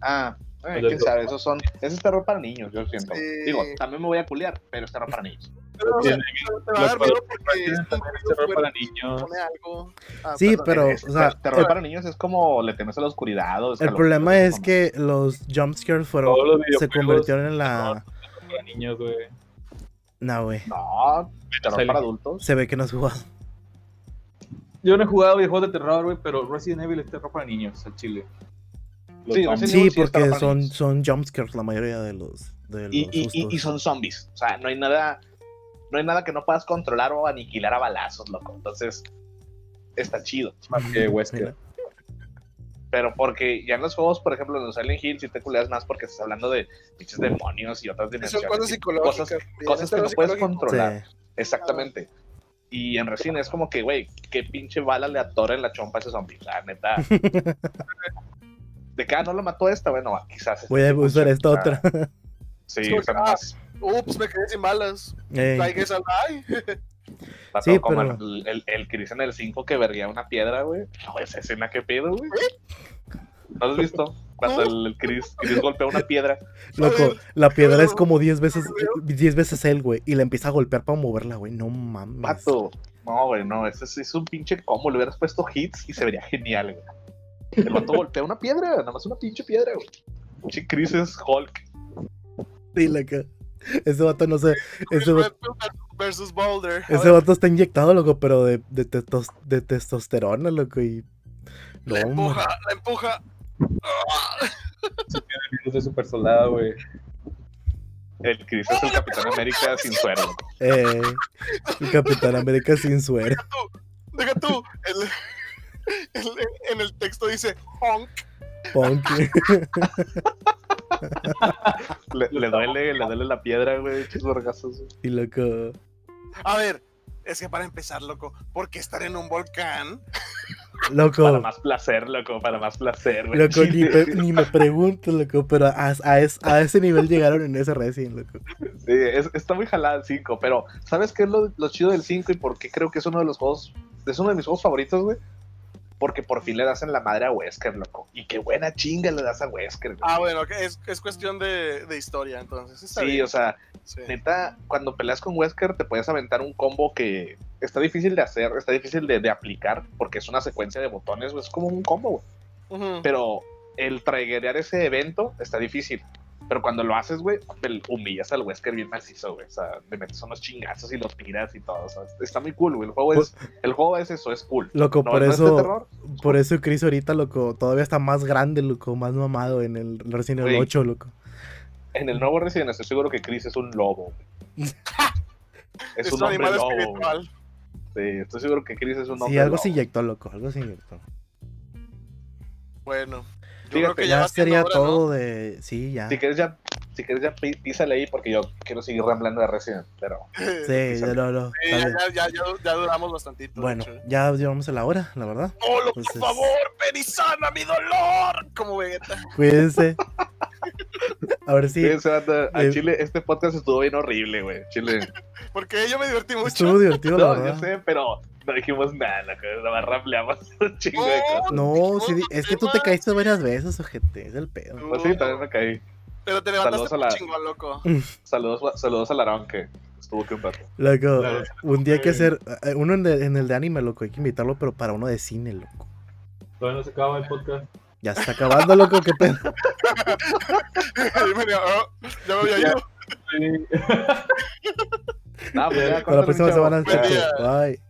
Ah, eh, Los de- quién sabe, esos son, ese es terror para niños, yo siento. Sí. Digo, también me voy a culiar, pero es terror para niños. Pero, o sea, Tienen- te va a dar los miedo porque tienen es un también ruido terror para fuerte, niños. pone algo. Ah, Sí, perdón. pero, Es- o sea, terror el- para niños es como le temes a la oscuridad. o El problema es como- que los jumpscares fueron. Se convirtieron en la. para niños, güey. No, güey. No, terror para adultos. Se ve que no has jugado. Yo no he jugado videojuegos de terror, güey, pero Resident Evil es terror para niños, al chile. Los Sí, zombies. Porque son, son jumpscares la mayoría de los. De los y, y- y- son zombies. O sea, no hay nada. No hay nada que no puedas controlar o aniquilar a balazos, loco. Entonces, está chido. más que Wesker. Pero porque ya en los juegos, por ejemplo, en los Silent Hill, sí te culeas más porque estás hablando de pinches demonios y otras Son dimensiones. cosas y psicológicas. cosas, cosas que no puedes controlar. Sí. Exactamente. Y en Resident es como que, güey, qué pinche bala le atora en la chompa a ese zombie. Sea, neta. de cada no lo mató esta, bueno, quizás. Voy a este usar esta otra. Sí, Sí, o sea, ah, nomás Ups, me quedé sin balas. Sí, como pero- el, el, el Chris en el 5 que verguía una piedra, güey. No, esa escena, qué pedo, güey. ¿No lo has visto? Cuando el, el Chris, Chris golpea una piedra. Loco, la piedra es pero- como 10 veces, pero- 10 veces él, güey. Y la empieza a golpear para moverla, güey. No mames. Pato. No, güey, no, ese es, es un pinche combo. Le hubieras puesto hits y se vería genial, güey. El vato golpea una piedra, nada más una pinche piedra, güey. Pinche Chris es Hulk. Sí, loco. Ese vato no sé. Ese, va- Red Pill versus Boulder. Ese vato está inyectado, loco, pero de, de, testos- de testosterona, loco. Y. No, la man. empuja, la empuja. Ah, Virus de super soldado, güey. El Chris es el Capitán América sin suero. Eh, el Capitán América sin suero. Deja tú. el- el- en el texto dice honk. Punk. Le, le duele, le duele la piedra, güey. Y loco. A ver, es que para empezar, loco, ¿por qué estar en un volcán? Para Loco. más placer, loco, para más placer, güey. Loco, ni, pe- ni me pregunto, loco, pero a, a es- a ese nivel llegaron en ese Resident, loco. Sí, es- está muy jalada el 5, pero ¿sabes qué es lo, lo chido del 5 y por qué creo que es uno de los juegos, es uno de mis juegos favoritos, güey? Porque por fin le das en la madre a Wesker, loco. Y qué buena chinga le das a Wesker, güey. Ah, bueno, es, es cuestión de, de historia, entonces. Está sí, bien. o sea, Sí. neta, cuando peleas con Wesker te puedes aventar un combo que está difícil de hacer, está difícil de, de aplicar, porque es una secuencia de botones, es como un combo, güey. Pero el triggerear ese evento está difícil. Pero cuando lo haces, güey, el- humillas al Wesker bien macizo, güey. O sea, le metes unos chingazos y los tiras y todo. O sea, está muy cool, güey. El juego es, el juego es eso, es cool. Loco, No, por no es de eso. terror. Por eso Chris ahorita, loco, todavía está más grande, loco, más mamado en el Resident Evil Güey. 8, loco. En el nuevo Resident estoy seguro que Chris es un lobo. güey. es, Es un un hombre animal lobo. espiritual. Sí, estoy seguro que Chris es un hombre Sí, algo lobo. se inyectó, loco, algo se inyectó. Bueno. Yo Fíjate, creo que Ya siendo sería hora, ¿no? todo de. Sí, ya. Si quieres ya, si quieres ya pí- písale ahí porque yo quiero seguir ramblando de Resident, pero Sí, ya lo, lo- Sí, ya, ya, ya, ya, ya duramos bastantito. Bueno, hecho. ya llevamos a la hora, la verdad. ¡Polo, por Entonces- favor! ¡Ven y sana mi dolor! Como Vegeta. Cuídense. A ver si Sí, ese vato, a eh, Chile este podcast estuvo bien horrible, güey. Chile. Porque yo me divertí mucho. estuvo divertido, la No, yo verdad. sé, pero no dijimos nada, loco, nada más un chingo de cosas. No, sí, un es que tú te caíste varias veces, ojete, es el pedo. Pues sí, también me caí. Pero te levantaste Saludos a la- muy chingón, loco. Saludos, saludos a Larón que estuvo aquí un rato. Loco, Claro. un día hay que hacer eh, uno en el, en el de anime, loco, hay que invitarlo, pero para uno de cine, loco. Todavía no se acaba el podcast. Ya se está acabando, loco, qué pedo. "Oh, ya me había ido. Sí. No, pues ya, Para la próxima semana. Bye.